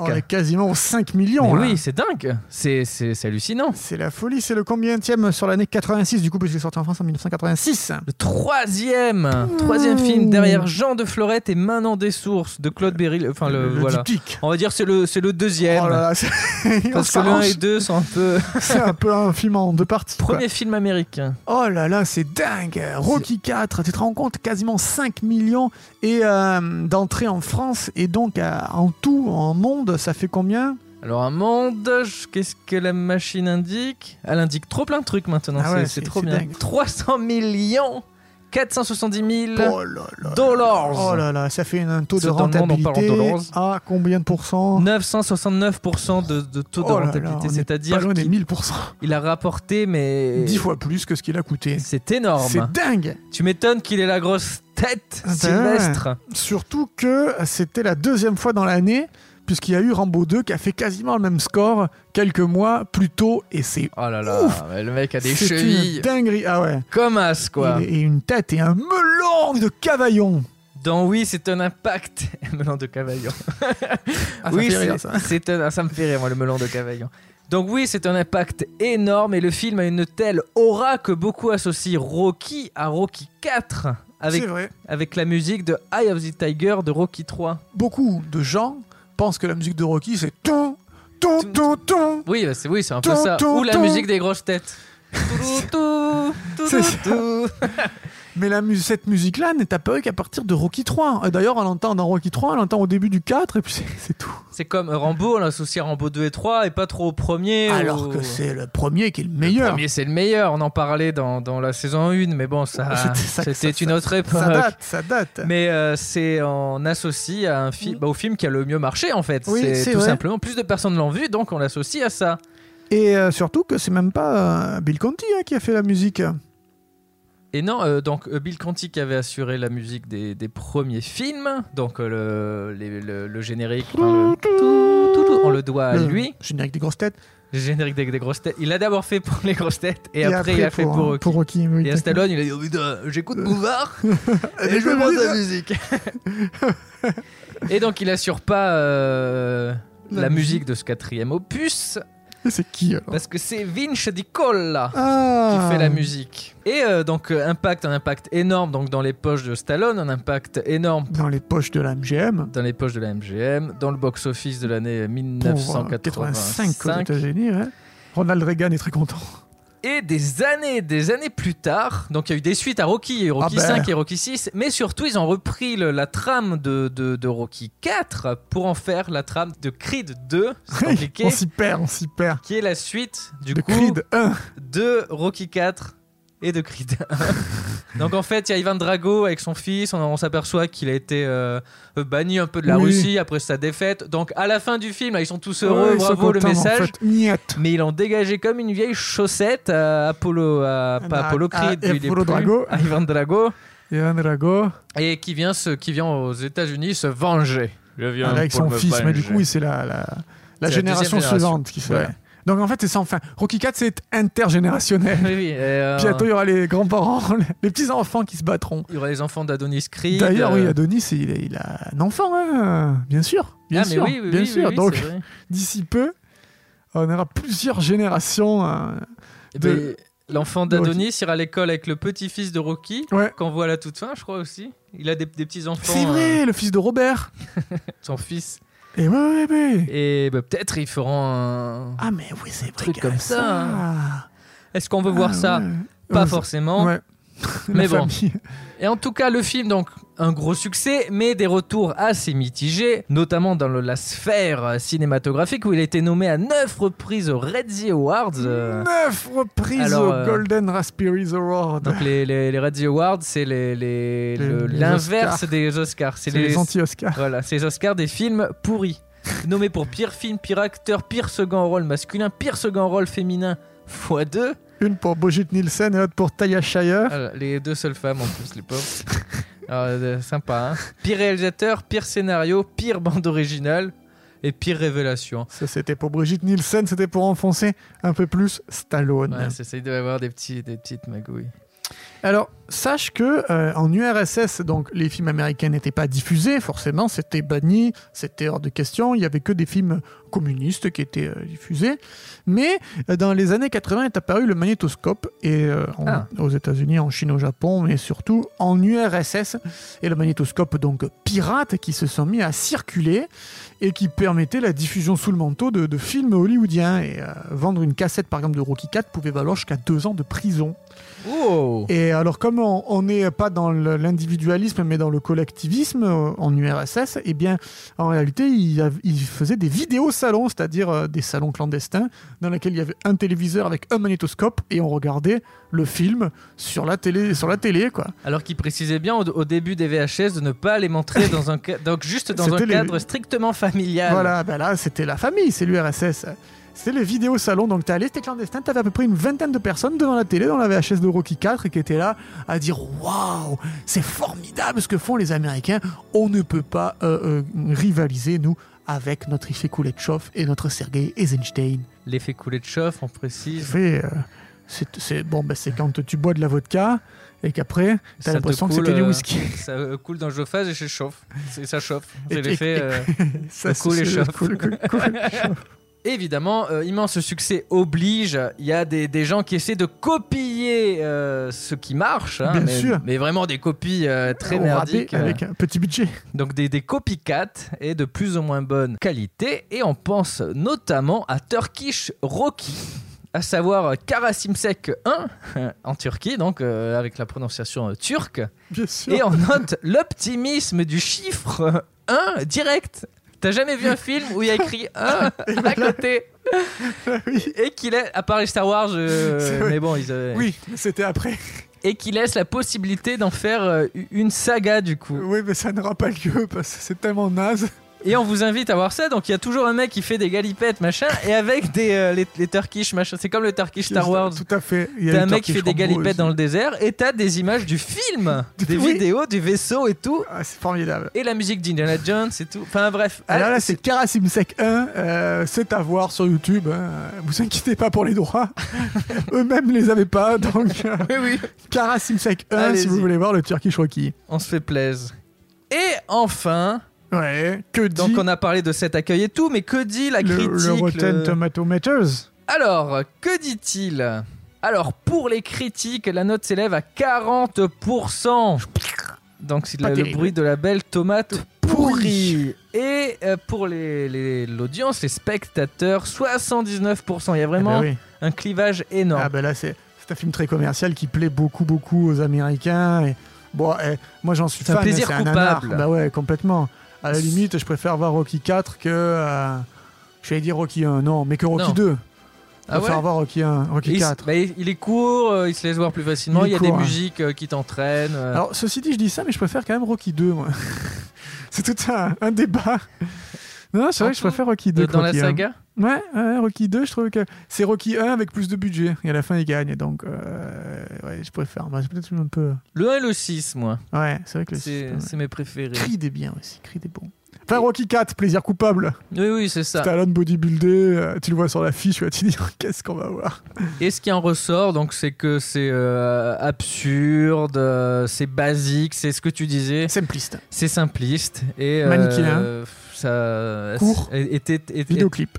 Speaker 2: On est quasiment aux 5 millions.
Speaker 1: Mais
Speaker 2: là.
Speaker 1: oui, c'est dingue. C'est, c'est, c'est hallucinant.
Speaker 2: C'est la folie, c'est le combienième sur l'année 86 du coup parce qu'il est sorti en France en 1986.
Speaker 1: Le troisième, troisième film derrière Jean de Florette et Manon des Sources de Claude Berry. Enfin, le,
Speaker 2: le
Speaker 1: voilà. On va dire c'est le, c'est le deuxième.
Speaker 2: Oh là là, c'est-
Speaker 1: parce que l'un et deux sont un peu.
Speaker 2: C'est un peu un film en deux parties. quoi.
Speaker 1: Premier film américain.
Speaker 2: Oh là là, c'est dingue. Rocky 4, tu te rends compte, quasiment 5 millions et euh, d'entrées en France et donc euh, en tout, en monde, ça fait combien
Speaker 1: Alors, un monde, qu'est-ce que la machine indique Elle indique trop plein de trucs maintenant,
Speaker 2: Ah
Speaker 1: c'est,
Speaker 2: ouais,
Speaker 1: c'est
Speaker 2: c'est-
Speaker 1: trop bien.
Speaker 2: dingue.
Speaker 1: 300 millions 470 000
Speaker 2: Oh là là.
Speaker 1: dollars.
Speaker 2: Oh là là, ça fait un taux de
Speaker 1: monde, en
Speaker 2: rentabilité à combien de pourcents
Speaker 1: 969% de, de taux de
Speaker 2: Oh
Speaker 1: rentabilité, c'est-à-dire qu'il
Speaker 2: 1000%.
Speaker 1: il a rapporté mais
Speaker 2: 10 fois plus que ce qu'il a coûté.
Speaker 1: c'est énorme.
Speaker 2: C'est dingue
Speaker 1: Tu m'étonnes qu'il ait la grosse tête,
Speaker 2: Ah ben
Speaker 1: Sylvestre.
Speaker 2: Surtout que c'était la deuxième fois dans l'année, puisqu'il y a eu Rambo 2 qui a fait quasiment le même score quelques mois plus tôt, et c'est
Speaker 1: Oh là là,
Speaker 2: Ouf.
Speaker 1: le mec a des chevilles
Speaker 2: une dinguerie. Ah ouais.
Speaker 1: comme as quoi.
Speaker 2: Et, et une tête et un melon de cavaillon.
Speaker 1: Dans Oui, c'est un impact. melon de Cavaillon.
Speaker 2: Ah,
Speaker 1: oui, c'est- un- ah, ça me fait rire, moi, le melon de Cavaillon. Donc oui, c'est un impact énorme et le film a une telle aura que beaucoup associent Rocky à Rocky 4 avec,
Speaker 2: vrai.
Speaker 1: avec la musique de Eye of the Tiger de Rocky 3.
Speaker 2: Beaucoup de gens pensent que la musique de Rocky, c'est ton, ton, ton, ton.
Speaker 1: Oui, bah, c'est oui, c'est un peu ça. Ou la musique des grosses têtes. Toutou, toutou,
Speaker 2: C'est ça. Mais la cette musique-là n'est apparue qu'à partir de Rocky 3. Euh, D'ailleurs, on l'entend dans Rocky 3, on l'entend au début du 4, et puis c'est- tout.
Speaker 1: C'est comme Rambo, on l'associe à Rambo 2 et 3 et pas trop au premier.
Speaker 2: Alors
Speaker 1: ou-
Speaker 2: que c'est le premier qui est le
Speaker 1: Le
Speaker 2: meilleur.
Speaker 1: premier, c'est le meilleur. On en parlait dans, dans la saison 1, mais bon, ça,
Speaker 2: C'était ça-
Speaker 1: une autre époque.
Speaker 2: Ça date, ça date.
Speaker 1: Mais euh, c'est en associe à un film, bah, au film qui a le mieux marché en fait.
Speaker 2: Oui,
Speaker 1: c'est
Speaker 2: c'est
Speaker 1: tout
Speaker 2: vrai.
Speaker 1: simplement plus de personnes l'ont vu, donc on l'associe à ça.
Speaker 2: Et euh, surtout que c'est même pas euh, Bill Conti hein, qui a fait la musique.
Speaker 1: Et non, euh, donc euh, Bill Conti qui avait assuré la musique des, des premiers films, donc euh, le, les- le, le générique, enfin, le tout, tout, tout, on le doit à
Speaker 2: Le
Speaker 1: lui.
Speaker 2: Générique des grosses têtes.
Speaker 1: Générique des, des grosses têtes. Il l'a d'abord fait pour les grosses têtes et, après, il a fait pour,
Speaker 2: euh,
Speaker 1: Rocky.
Speaker 2: pour Rocky. oui,
Speaker 1: Et à. Stallone, il a dit oh, putain, j'écoute Bouvard
Speaker 2: Et
Speaker 1: je me ta
Speaker 2: dis-
Speaker 1: musique. et donc il assure pas euh, la,
Speaker 2: La
Speaker 1: musique de ce quatrième opus
Speaker 2: c'est qui alors
Speaker 1: parce que c'est Vince Di Colla.
Speaker 2: Ah
Speaker 1: qui fait la musique. Et euh, donc euh, impact, un impact énorme donc dans les poches de Stallone, un impact énorme
Speaker 2: Dans les poches de la MGM.
Speaker 1: dans les poches de la MGM, dans le box-office de l'année
Speaker 2: Pour euh, 85 aux
Speaker 1: 1985.
Speaker 2: États-Unis. ouais. Ronald Reagan est très content.
Speaker 1: Et des années, des années plus tard, donc il y a eu des suites à Rocky, Rocky
Speaker 2: Ah ben.
Speaker 1: 5 et Rocky 6, mais surtout ils ont repris le- la trame de, de, de Rocky 4 pour en faire la trame de Creed 2, c'est compliqué,
Speaker 2: on s'y perd, on s'y perd.
Speaker 1: qui est la suite du
Speaker 2: de
Speaker 1: coup
Speaker 2: Creed 1.
Speaker 1: de Rocky 4 et de Creed 1. Donc en fait, il y a Ivan Drago avec son fils, on, on s'aperçoit qu'il a été euh, banni un peu de la
Speaker 2: Oui.
Speaker 1: Russie après sa défaite. Donc à la fin du film, là, ils sont tous heureux,
Speaker 2: Ouais,
Speaker 1: bravo le
Speaker 2: en
Speaker 1: message.
Speaker 2: fait.
Speaker 1: Mais ils l'ont dégagé comme une vieille chaussette à Apollo, à, pas Apollo
Speaker 2: à-
Speaker 1: Creed,
Speaker 2: à
Speaker 1: lui, il est
Speaker 2: Apollo
Speaker 1: plus,
Speaker 2: Drago.
Speaker 1: à Ivan Drago,
Speaker 2: Ivan Drago.
Speaker 1: et qui vient, se, qui vient aux États-Unis se venger. Je viens
Speaker 2: avec son fils, mais du coup, c'est la, la, la
Speaker 1: C'est la
Speaker 2: génération suivante qui fait.
Speaker 1: Ouais.
Speaker 2: Donc en fait, c'est sans fin. Rocky 4, c'est intergénérationnel.
Speaker 1: Oui, oui, euh,
Speaker 2: Bientôt, il y aura les grands-parents, les petits-enfants qui se battront.
Speaker 1: il y aura les enfants d'Adonis Creed.
Speaker 2: D'ailleurs, oui,
Speaker 1: euh,
Speaker 2: Adonis, il, il a un enfant, hein, bien sûr. Bien
Speaker 1: ah,
Speaker 2: sûr,
Speaker 1: oui,
Speaker 2: bien sûr. Donc, d'ici peu, on aura plusieurs générations. hein.
Speaker 1: Eh
Speaker 2: de-
Speaker 1: ben, L'enfant d'Adonis ira à l'école avec le petit-fils de Rocky,
Speaker 2: Ouais.
Speaker 1: qu'on voit à la toute fin, je crois aussi. Il a des, des petits-enfants.
Speaker 2: C'est vrai, le fils de Robert.
Speaker 1: euh, son fils.
Speaker 2: Et ouais, ouais, ouais.
Speaker 1: Et bah, peut-être ils feront un.
Speaker 2: Ah, mais oui, c'est vrai.
Speaker 1: truc comme ça. Est-ce qu'on veut voir
Speaker 2: Ah,
Speaker 1: ça?
Speaker 2: ouais.
Speaker 1: Pas
Speaker 2: Ouais,
Speaker 1: forcément.
Speaker 2: Ouais.
Speaker 1: Mais bon.
Speaker 2: famille.
Speaker 1: Et en tout cas, le film, donc, un gros succès, mais des retours assez mitigés, notamment dans la sphère cinématographique où il a été nommé à neuf reprises aux Redzi Awards. euh,
Speaker 2: Neuf reprises
Speaker 1: alors,
Speaker 2: au
Speaker 1: euh,
Speaker 2: Golden Raspberries Award.
Speaker 1: donc les, les, les Redzi Awards, c'est les- l'inverse des Oscars. C'est
Speaker 2: les anti-Oscars.
Speaker 1: Voilà, c'est les Oscars des films pourris. Nommé pour pire film, pire acteur, pire second rôle masculin, pire second rôle féminin x2.
Speaker 2: Une pour Brigitte Nielsen et l'autre pour Taya Shire.
Speaker 1: Les deux seules femmes en plus, les pauvres. Alors, euh, sympa, hein. Pire réalisateur, pire scénario, pire bande originale et pire révélation.
Speaker 2: Ça, c'était pour Brigitte Nielsen, c'était pour enfoncer un peu plus Stallone.
Speaker 1: Ouais, ça, il doit y avoir des, petits, des petites magouilles.
Speaker 2: Alors, sache que euh, en URSS, donc les films américains n'étaient pas diffusés, forcément, c'était banni, c'était hors de question. Il y avait que des films communistes qui étaient euh, diffusés. Mais euh, dans les années 80 est apparu le magnétoscope et en-
Speaker 1: Ah.
Speaker 2: aux États-Unis, en Chine, au Japon, mais surtout en URSS et le magnétoscope donc pirate qui se sont mis à circuler et qui permettait la diffusion sous le manteau de, de films hollywoodiens. Et vendre une cassette, par exemple, de Rocky 4 pouvait valoir jusqu'à deux ans de prison.
Speaker 1: Oh
Speaker 2: Et alors, comme on n'est pas dans l'individualisme, mais dans le collectivisme euh, en URSS, eh bien, en réalité, il, il faisait des vidéos salons, c'est-à-dire euh, des salons clandestins, dans lesquels il y avait un téléviseur avec un magnétoscope et on regardait le film sur la télé, sur la télé, quoi.
Speaker 1: Alors qu'il précisait bien au, au début des VHS de ne pas les montrer dans un, donc juste dans un
Speaker 2: les-
Speaker 1: cadre strictement familial.
Speaker 2: Voilà, ben là, c'était la famille, c'est l'URSS. C'était les vidéos salons, donc t'es allé, c'était clandestin, t'avais à peu près une vingtaine de personnes devant la télé, dans la VHS de Rocky 4, et qui étaient là à dire Waouh, c'est formidable ce que font les Américains, on ne peut pas euh, euh, rivaliser, nous, avec notre Ifé Kuleshov et notre Sergei Eisenstein.
Speaker 1: L'effet chauffe, on précise.
Speaker 2: Fait, euh, c'est, c'est- bon, ben, c'est quand tu bois de la vodka et qu'après, t'as l'impression que c'était du
Speaker 1: euh,
Speaker 2: whisky.
Speaker 1: Ça coule dans le chauffage et ça chauffe. C'est- Ça chauffe. C'est
Speaker 2: et-
Speaker 1: l'effet.
Speaker 2: et- Ça,
Speaker 1: coule et
Speaker 2: c'est-
Speaker 1: chauffe.
Speaker 2: coule- coule- coule et chauffe.
Speaker 1: Évidemment, euh, immense succès oblige. Il y a des, des gens qui essaient de copier euh, ce qui marche. hein,
Speaker 2: Bien
Speaker 1: mais,
Speaker 2: sûr.
Speaker 1: mais vraiment des copies euh, très merdiques.
Speaker 2: Avec un petit budget.
Speaker 1: Donc des, des copycats et de plus ou moins bonne qualité. Et on pense notamment à Turkish Rocky, à savoir Karasimsek 1 en Turquie, donc euh, avec la prononciation euh, turque.
Speaker 2: Bien sûr.
Speaker 1: Et on note l'optimisme du chiffre 1 direct. T'as jamais vu un film où il y a écrit 1 à côté
Speaker 2: oui.
Speaker 1: et qu'il est, à part les Star Wars, euh, mais bon, ils,
Speaker 2: Oui, mais c'était après.
Speaker 1: et qui laisse la possibilité d'en faire euh, une saga du coup.
Speaker 2: Oui, mais ça n'aura pas lieu parce que c'est tellement naze.
Speaker 1: Et on vous invite à voir ça. Donc il y a toujours un mec qui fait des galipettes, machin, et avec des euh, les, les Turkish, machin. C'est comme le Turkish Star Wars.
Speaker 2: Tout à fait.
Speaker 1: T'as un mec qui fait des galipettes dans le désert, et t'as des images du film, des
Speaker 2: Oui.
Speaker 1: vidéos, du vaisseau et tout,
Speaker 2: Ah, c'est formidable.
Speaker 1: et la musique d'Indiana Jones et tout. Enfin bref.
Speaker 2: Alors
Speaker 1: Ah,
Speaker 2: là, c'est Karasimsek 1. euh, c'est à voir sur YouTube. hein. Vous inquiétez pas pour les droits. Eux-mêmes les avaient pas. Donc, euh,
Speaker 1: Oui, oui.
Speaker 2: Karasimsek 1,
Speaker 1: Allez-y.
Speaker 2: si vous voulez voir le Turkish Rocky.
Speaker 1: On se fait plaisir. Et enfin,
Speaker 2: Ouais. Que dit
Speaker 1: donc on a parlé de cet accueil et tout, mais que dit la critique
Speaker 2: le Rotten
Speaker 1: le-
Speaker 2: Tomato Meters
Speaker 1: Alors, que dit-il? Alors, pour les critiques, la note s'élève à 40%. Donc, c'est le,
Speaker 2: terrible.
Speaker 1: bruit de la belle tomate pourrie. Et euh, pour les- les- l'audience, les, spectateurs, 79%. Il y a vraiment
Speaker 2: Eh ben oui.
Speaker 1: un clivage énorme.
Speaker 2: Ah ben là, c'est un film très commercial qui plaît beaucoup, beaucoup aux Américains. Et bon, eh, moi j'en suis
Speaker 1: C'est un
Speaker 2: fan.
Speaker 1: plaisir
Speaker 2: c'est un nanar.
Speaker 1: coupable.
Speaker 2: Bah ouais, complètement. À la limite, je préfère voir Rocky 4 que. euh, J'allais dire Rocky 1, non, mais que Rocky
Speaker 1: Non.
Speaker 2: 2. Je
Speaker 1: Ah ouais
Speaker 2: préfère voir Rocky 1,
Speaker 1: Et
Speaker 2: Rocky
Speaker 1: il,
Speaker 2: 4.
Speaker 1: bah, il- est court, euh, il se laisse voir plus facilement.
Speaker 2: Il
Speaker 1: Il, y a des
Speaker 2: court, hein.
Speaker 1: musiques euh, qui t'entraînent. euh.
Speaker 2: Alors, ceci dit, je dis ça, mais je préfère quand même Rocky 2, moi. c'est tout un, un débat. Non, c'est vrai que je préfère Rocky 2.
Speaker 1: de-
Speaker 2: que
Speaker 1: dans la
Speaker 2: Rocky 1.
Speaker 1: saga
Speaker 2: Ouais, ouais, Rocky 2, je trouve que c'est Rocky 1 avec plus de budget. Et à la fin, il gagne. Donc, euh, ouais, je préfère. C'est peut-être un peu.
Speaker 1: Le 1 et le 6, moi.
Speaker 2: Ouais, c'est vrai que le
Speaker 1: C'est
Speaker 2: système-
Speaker 1: c'est mes préférés.
Speaker 2: Creed est bien aussi. Creed est bon. Enfin, Rocky 4, plaisir coupable.
Speaker 1: Oui, oui, c'est ça.
Speaker 2: Stallone bodybuildé, euh, tu le vois sur l'affiche, tu vas te dire qu'est-ce qu'on va voir?
Speaker 1: Et ce qui en ressort, donc, c'est que c'est euh, absurde, euh, c'est basique, c'est ce que tu disais,
Speaker 2: Simpliste.
Speaker 1: c'est simpliste et euh,
Speaker 2: Manichéen.
Speaker 1: Ça
Speaker 2: Court.
Speaker 1: était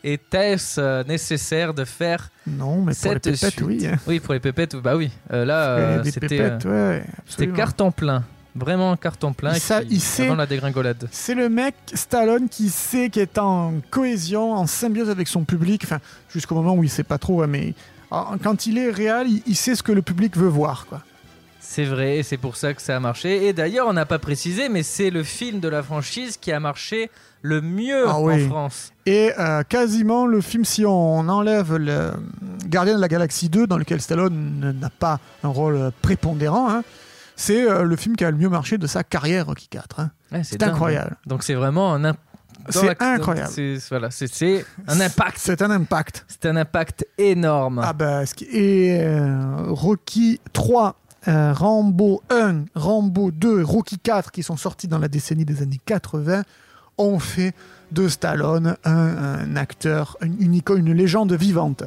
Speaker 1: était-ce euh, nécessaire de faire
Speaker 2: Non, mais pour les pépettes,
Speaker 1: suite?
Speaker 2: oui.
Speaker 1: Oui, pour les pépettes, bah oui. Euh, là, euh, c'était
Speaker 2: ouais.
Speaker 1: c'était carton plein, vraiment carton plein. Et qui-
Speaker 2: il sait-
Speaker 1: la dégringolade.
Speaker 2: C'est le mec, Stallone, qui sait qu'il est en cohésion, en symbiose avec son public, enfin, jusqu'au moment où il sait pas trop, mais quand il est réel, il, sait ce que le public veut voir, quoi.
Speaker 1: C'est vrai, et c'est pour ça que ça a marché. Et d'ailleurs, on n'a pas précisé, mais c'est le film de la franchise qui a marché le mieux
Speaker 2: Ah
Speaker 1: en
Speaker 2: oui.
Speaker 1: France.
Speaker 2: Et euh, quasiment le film, si on enlève le Gardien de la Galaxie 2, dans lequel Stallone n'a pas un rôle prépondérant, hein, c'est euh, le film qui a le mieux marché de sa carrière, Rocky 4. hein.
Speaker 1: Ouais,
Speaker 2: C'est incroyable.
Speaker 1: Donc c'est vraiment un
Speaker 2: C'est incroyable.
Speaker 1: C'est voilà, impact.
Speaker 2: C'est un impact.
Speaker 1: C'est un impact énorme.
Speaker 2: Ah bah, et euh, Rocky 3, euh, Rambo 1, Rambo 2, Rocky 4, qui sont sortis dans la décennie des années 80, ont fait de Stallone un, un acteur, une, une icône, une légende vivante.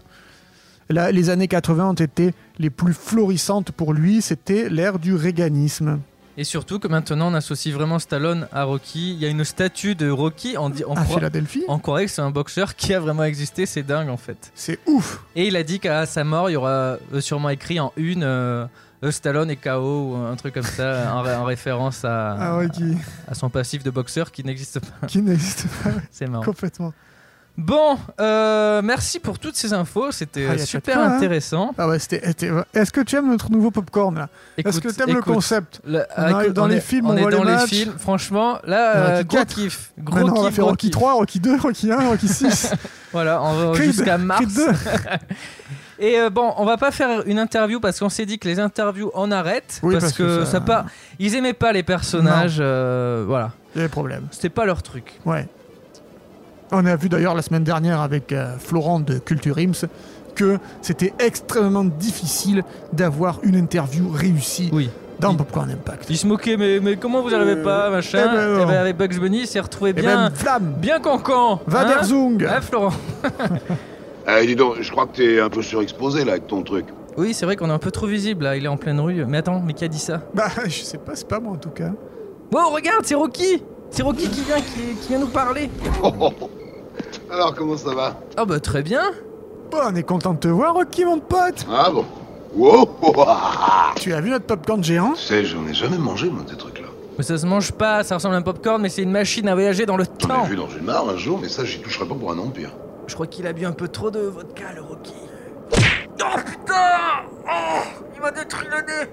Speaker 2: Là, les années 80 ont été les plus florissantes pour lui, c'était l'ère du réganisme.
Speaker 1: Et surtout que maintenant on associe vraiment Stallone à Rocky. Il y a une statue de Rocky. On,
Speaker 2: à
Speaker 1: croit-
Speaker 2: Philadelphie.
Speaker 1: croirait que c'est un boxeur qui a vraiment existé. C'est dingue en fait.
Speaker 2: C'est ouf.
Speaker 1: Et il a dit qu'à sa mort, il y aura euh, sûrement écrit en une euh, Stallone est KO ou un truc comme ça, en, en référence à,
Speaker 2: Ah ouais, qui,
Speaker 1: à son passif de boxeur qui n'existe pas.
Speaker 2: qui n'existe pas
Speaker 1: C'est marrant.
Speaker 2: complètement.
Speaker 1: Bon, euh, merci pour toutes ces infos. C'était
Speaker 2: Ah,
Speaker 1: euh, super
Speaker 2: quoi, hein.
Speaker 1: intéressant.
Speaker 2: Ah ouais, c'était- c'était- Est-ce que tu aimes notre nouveau popcorn là? Est-ce que tu aimes le concept?
Speaker 1: le-
Speaker 2: On arrive
Speaker 1: écoute,
Speaker 2: dans
Speaker 1: on
Speaker 2: les
Speaker 1: est-
Speaker 2: films,
Speaker 1: on,
Speaker 2: on
Speaker 1: est
Speaker 2: voit
Speaker 1: dans
Speaker 2: les
Speaker 1: les films. Franchement, là, euh, gros
Speaker 2: 4.
Speaker 1: kiff. Gros
Speaker 2: Maintenant,
Speaker 1: kiff,
Speaker 2: on va faire Rocky
Speaker 1: kiff.
Speaker 2: 3, Rocky 2, Rocky 1, Rocky 6.
Speaker 1: Voilà, on va jusqu'à mars.
Speaker 2: Creed 2.
Speaker 1: Et euh, bon, on va pas faire une interview parce qu'on s'est dit que les interviews on arrête
Speaker 2: Oui,
Speaker 1: parce,
Speaker 2: parce
Speaker 1: que,
Speaker 2: que
Speaker 1: ça...
Speaker 2: ça-
Speaker 1: pas. Ils aimaient pas les personnages. euh, voilà,
Speaker 2: Il y a des problèmes.
Speaker 1: c'était pas leur truc.
Speaker 2: Ouais. On a vu d'ailleurs la semaine dernière avec euh, Florent de Culture Ims que c'était extrêmement difficile d'avoir une interview réussie
Speaker 1: Oui.
Speaker 2: dans
Speaker 1: Il-
Speaker 2: Popcorn Impact.
Speaker 1: Ils se moquaient, mais, mais comment vous arrivez pas,
Speaker 2: eh
Speaker 1: machin
Speaker 2: ben non.
Speaker 1: Et ben, avec Bugs Bunny, il s'est retrouvé
Speaker 2: Et
Speaker 1: bien,
Speaker 2: même Flamme,
Speaker 1: bien cancan.
Speaker 2: Va
Speaker 1: hein. Hein, Florent
Speaker 9: Eh, dis donc, je crois que t'es un peu surexposé là avec ton truc.
Speaker 1: Oui, c'est vrai qu'on est un peu trop visible là. Il est en pleine rue. Mais attends, mais qui a dit ça
Speaker 2: Bah, je sais pas, c'est pas moi en tout cas.
Speaker 1: Oh, regarde, c'est Rocky. C'est Rocky qui vient, qui, qui vient nous parler.
Speaker 9: Oh, oh, oh. Alors, comment ça va?
Speaker 1: Ah bah très bien.
Speaker 2: Bon, on est content de te voir, Rocky, mon pote.
Speaker 9: Ah bon Wow Tu
Speaker 2: Tu as vu notre popcorn géant?
Speaker 9: Sais, j'en ai jamais mangé, moi, des trucs-là.
Speaker 1: Mais ça se mange pas, ça ressemble à un popcorn, mais c'est une machine à voyager dans le
Speaker 9: J'en
Speaker 1: temps.
Speaker 9: ai vu dans une mare un jour, mais ça, j'y toucherai pas pour un empire.
Speaker 1: Je crois qu'il a bu un peu trop de vodka, le Rocky. Oh putain Oh Il m'a détruit le nez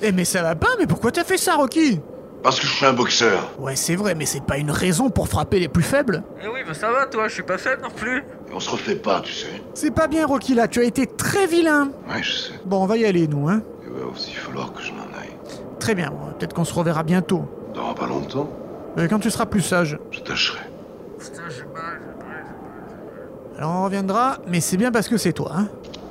Speaker 2: Eh, mais ça va pas, mais pourquoi t'as fait ça, Rocky?
Speaker 9: Parce que je suis un boxeur.
Speaker 2: Ouais, c'est vrai, mais c'est pas une raison pour frapper les plus faibles.
Speaker 1: Eh oui, bah ça va, toi, je suis pas faible non plus.
Speaker 9: Et on se refait pas, tu sais.
Speaker 2: C'est pas bien, Rocky, là, tu as été très vilain.
Speaker 9: Ouais, je sais.
Speaker 2: Bon, on va y aller, nous, hein.
Speaker 9: Il va aussi falloir que je m'en aille.
Speaker 2: Très bien, bon, peut-être qu'on se reverra bientôt.
Speaker 9: Dans pas longtemps,
Speaker 2: Euh, quand tu seras plus sage.
Speaker 9: je tâcherai.
Speaker 2: Alors on reviendra, mais c'est bien parce que c'est toi, hein.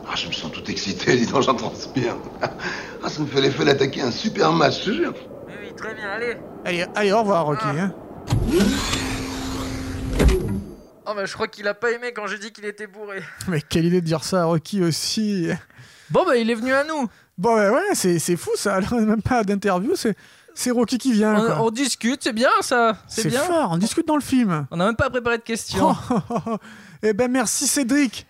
Speaker 9: Ah, je me sens tout excité, dis donc, j'en transpire. Ah, ça me fait l'effet d'attaquer un super match, je te jure.
Speaker 1: Oui, oui, très bien, allez.
Speaker 2: Allez, allez, au revoir, Rocky, hein.
Speaker 1: Oh bah je crois qu'il a pas aimé quand j'ai dit qu'il était bourré.
Speaker 2: Mais quelle idée de dire ça à Rocky aussi.
Speaker 1: Bon bah il est venu à nous.
Speaker 2: Bon, bah ouais, c'est c'est fou ça. Alors, même pas d'interview, c'est c'est Rocky qui vient.
Speaker 1: On,
Speaker 2: quoi.
Speaker 1: on discute, c'est bien ça. C'est
Speaker 2: C'est
Speaker 1: bien.
Speaker 2: fort, on discute dans le film.
Speaker 1: On n'a même pas préparé de questions.
Speaker 2: Eh ben merci Cédric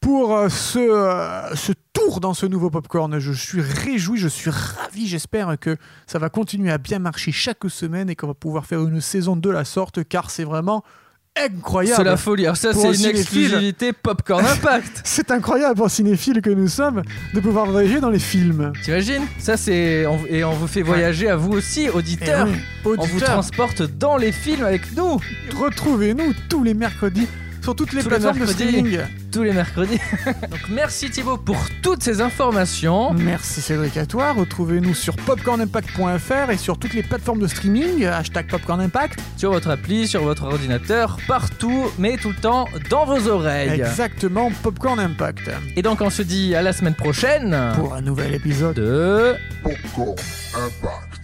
Speaker 2: pour euh, ce, euh, ce tour dans ce nouveau popcorn. Je suis réjoui, je suis ravi. J'espère que ça va continuer à bien marcher chaque semaine et qu'on va pouvoir faire une saison de la sorte car c'est vraiment incroyable.
Speaker 1: C'est la folie. Alors ça c'est
Speaker 2: un
Speaker 1: une exclusivité Popcorn Impact.
Speaker 2: C'est incroyable pour cinéphiles que nous sommes de pouvoir voyager dans les films.
Speaker 1: T'imagines? Ça c'est et on vous fait voyager à vous aussi, auditeurs.
Speaker 2: Eh oui,
Speaker 1: On vous
Speaker 2: auditeurs,
Speaker 1: transporte dans les films avec nous
Speaker 2: retrouvez-nous tous les mercredis sur toutes les
Speaker 1: Tous les
Speaker 2: plateformes de
Speaker 1: mercredis.
Speaker 2: streaming.
Speaker 1: tous les mercredis. Donc merci Thibaut pour toutes ces informations.
Speaker 2: Merci Cédric à toi. Retrouvez-nous sur popcornimpact.fr et sur toutes les plateformes de streaming. Hashtag Popcorn Impact.
Speaker 1: Sur votre appli, sur votre ordinateur, partout, mais tout le temps dans vos oreilles.
Speaker 2: Exactement, Popcorn Impact.
Speaker 1: Et donc on se dit à la semaine prochaine
Speaker 2: Pour un nouvel épisode.
Speaker 1: de
Speaker 7: Popcorn Impact.